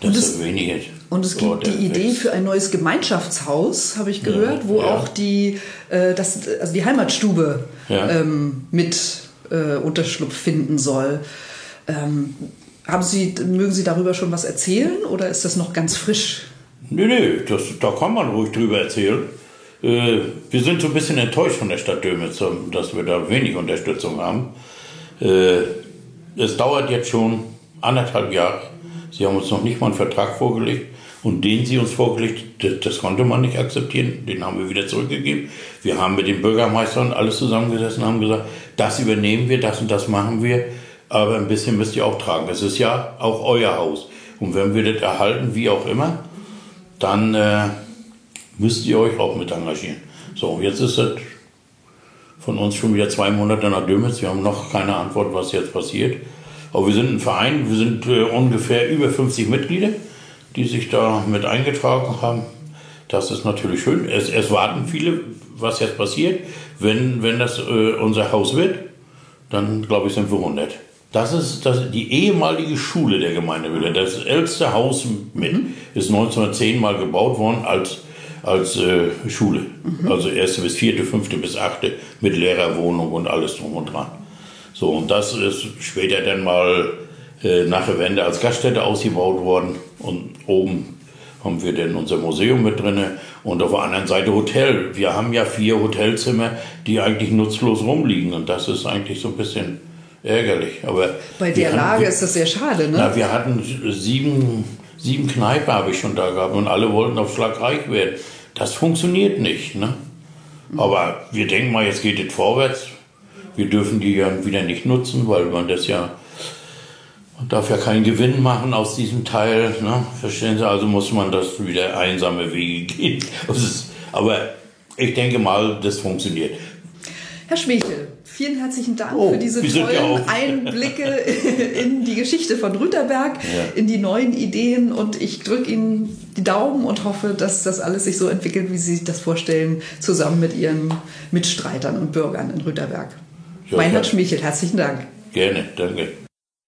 S5: das
S3: Und es-
S5: ist wenig.
S3: Und es gibt die Idee für ein neues Gemeinschaftshaus, habe ich gehört, wo
S5: ja.
S3: auch die, äh, das, also die Heimatstube
S5: Ja.
S3: ähm, mit äh, Unterschlupf finden soll. Ähm, haben Sie, mögen Sie darüber schon was erzählen oder ist das noch ganz frisch?
S5: Nee, nee, das, da kann man ruhig drüber erzählen. Äh, wir sind so ein bisschen enttäuscht von der Stadt Dömitz, dass wir da wenig Unterstützung haben. Äh, es dauert jetzt schon anderthalb Jahre. Sie haben uns noch nicht mal einen Vertrag vorgelegt. Und den sie uns vorgelegt, das, das konnte man nicht akzeptieren. Den haben wir wieder zurückgegeben. Wir haben mit den Bürgermeistern alles zusammengesessen und haben gesagt, das übernehmen wir, das und das machen wir. Aber ein bisschen müsst ihr auch tragen. Es ist ja auch euer Haus. Und wenn wir das erhalten, wie auch immer, dann äh, müsst ihr euch auch mit engagieren. So, jetzt ist es von uns schon wieder zwei Monate nach Dömitz. Wir haben noch keine Antwort, was jetzt passiert. Aber wir sind ein Verein, wir sind äh, ungefähr über 50 Mitglieder, die sich da mit eingetragen haben. Das ist natürlich schön. Es, es warten viele, was jetzt passiert. Wenn, wenn das äh, unser Haus wird, dann glaube ich, sind wir 100. Das ist das, die ehemalige Schule der Gemeinde Wille. Das älteste Haus mit ist 1910 mal gebaut worden als, als äh, Schule. Also erste bis vierte, fünfte bis achte mit Lehrerwohnung und alles drum und dran. So, und das ist später dann mal äh, nach der Wende als Gaststätte ausgebaut worden. Und oben haben wir dann unser Museum mit drin und auf der anderen Seite Hotel. Wir haben ja vier Hotelzimmer, die eigentlich nutzlos rumliegen und das ist eigentlich so ein bisschen ärgerlich. Aber
S3: Bei der
S5: haben-
S3: Lage
S5: wir,
S3: ist das sehr schade, ne?
S5: Na, wir hatten sieben, sieben Kneipen habe ich schon da gehabt und alle wollten auf Schlag reich werden. Das funktioniert nicht. Ne? Aber wir denken mal, jetzt geht es vorwärts. Wir dürfen die ja wieder nicht nutzen, weil man das ja, man darf ja keinen Gewinn machen aus diesem Teil. Ne? Verstehen Sie? Also muss man das wieder einsame Wege gehen. Aber ich denke mal, das funktioniert.
S3: Herr Schmechel, vielen herzlichen Dank
S5: Oh,
S3: für diese tollen Einblicke in die Geschichte von Rüterberg,
S5: Ja.
S3: in die neuen Ideen und ich drücke Ihnen die Daumen und hoffe, dass das alles sich so entwickelt, wie Sie sich das vorstellen, zusammen mit Ihren Mitstreitern und Bürgern in Rüterberg.
S5: Ja,
S3: Meinhard
S5: klar.
S3: Schmechel, herzlichen Dank.
S5: Gerne, danke.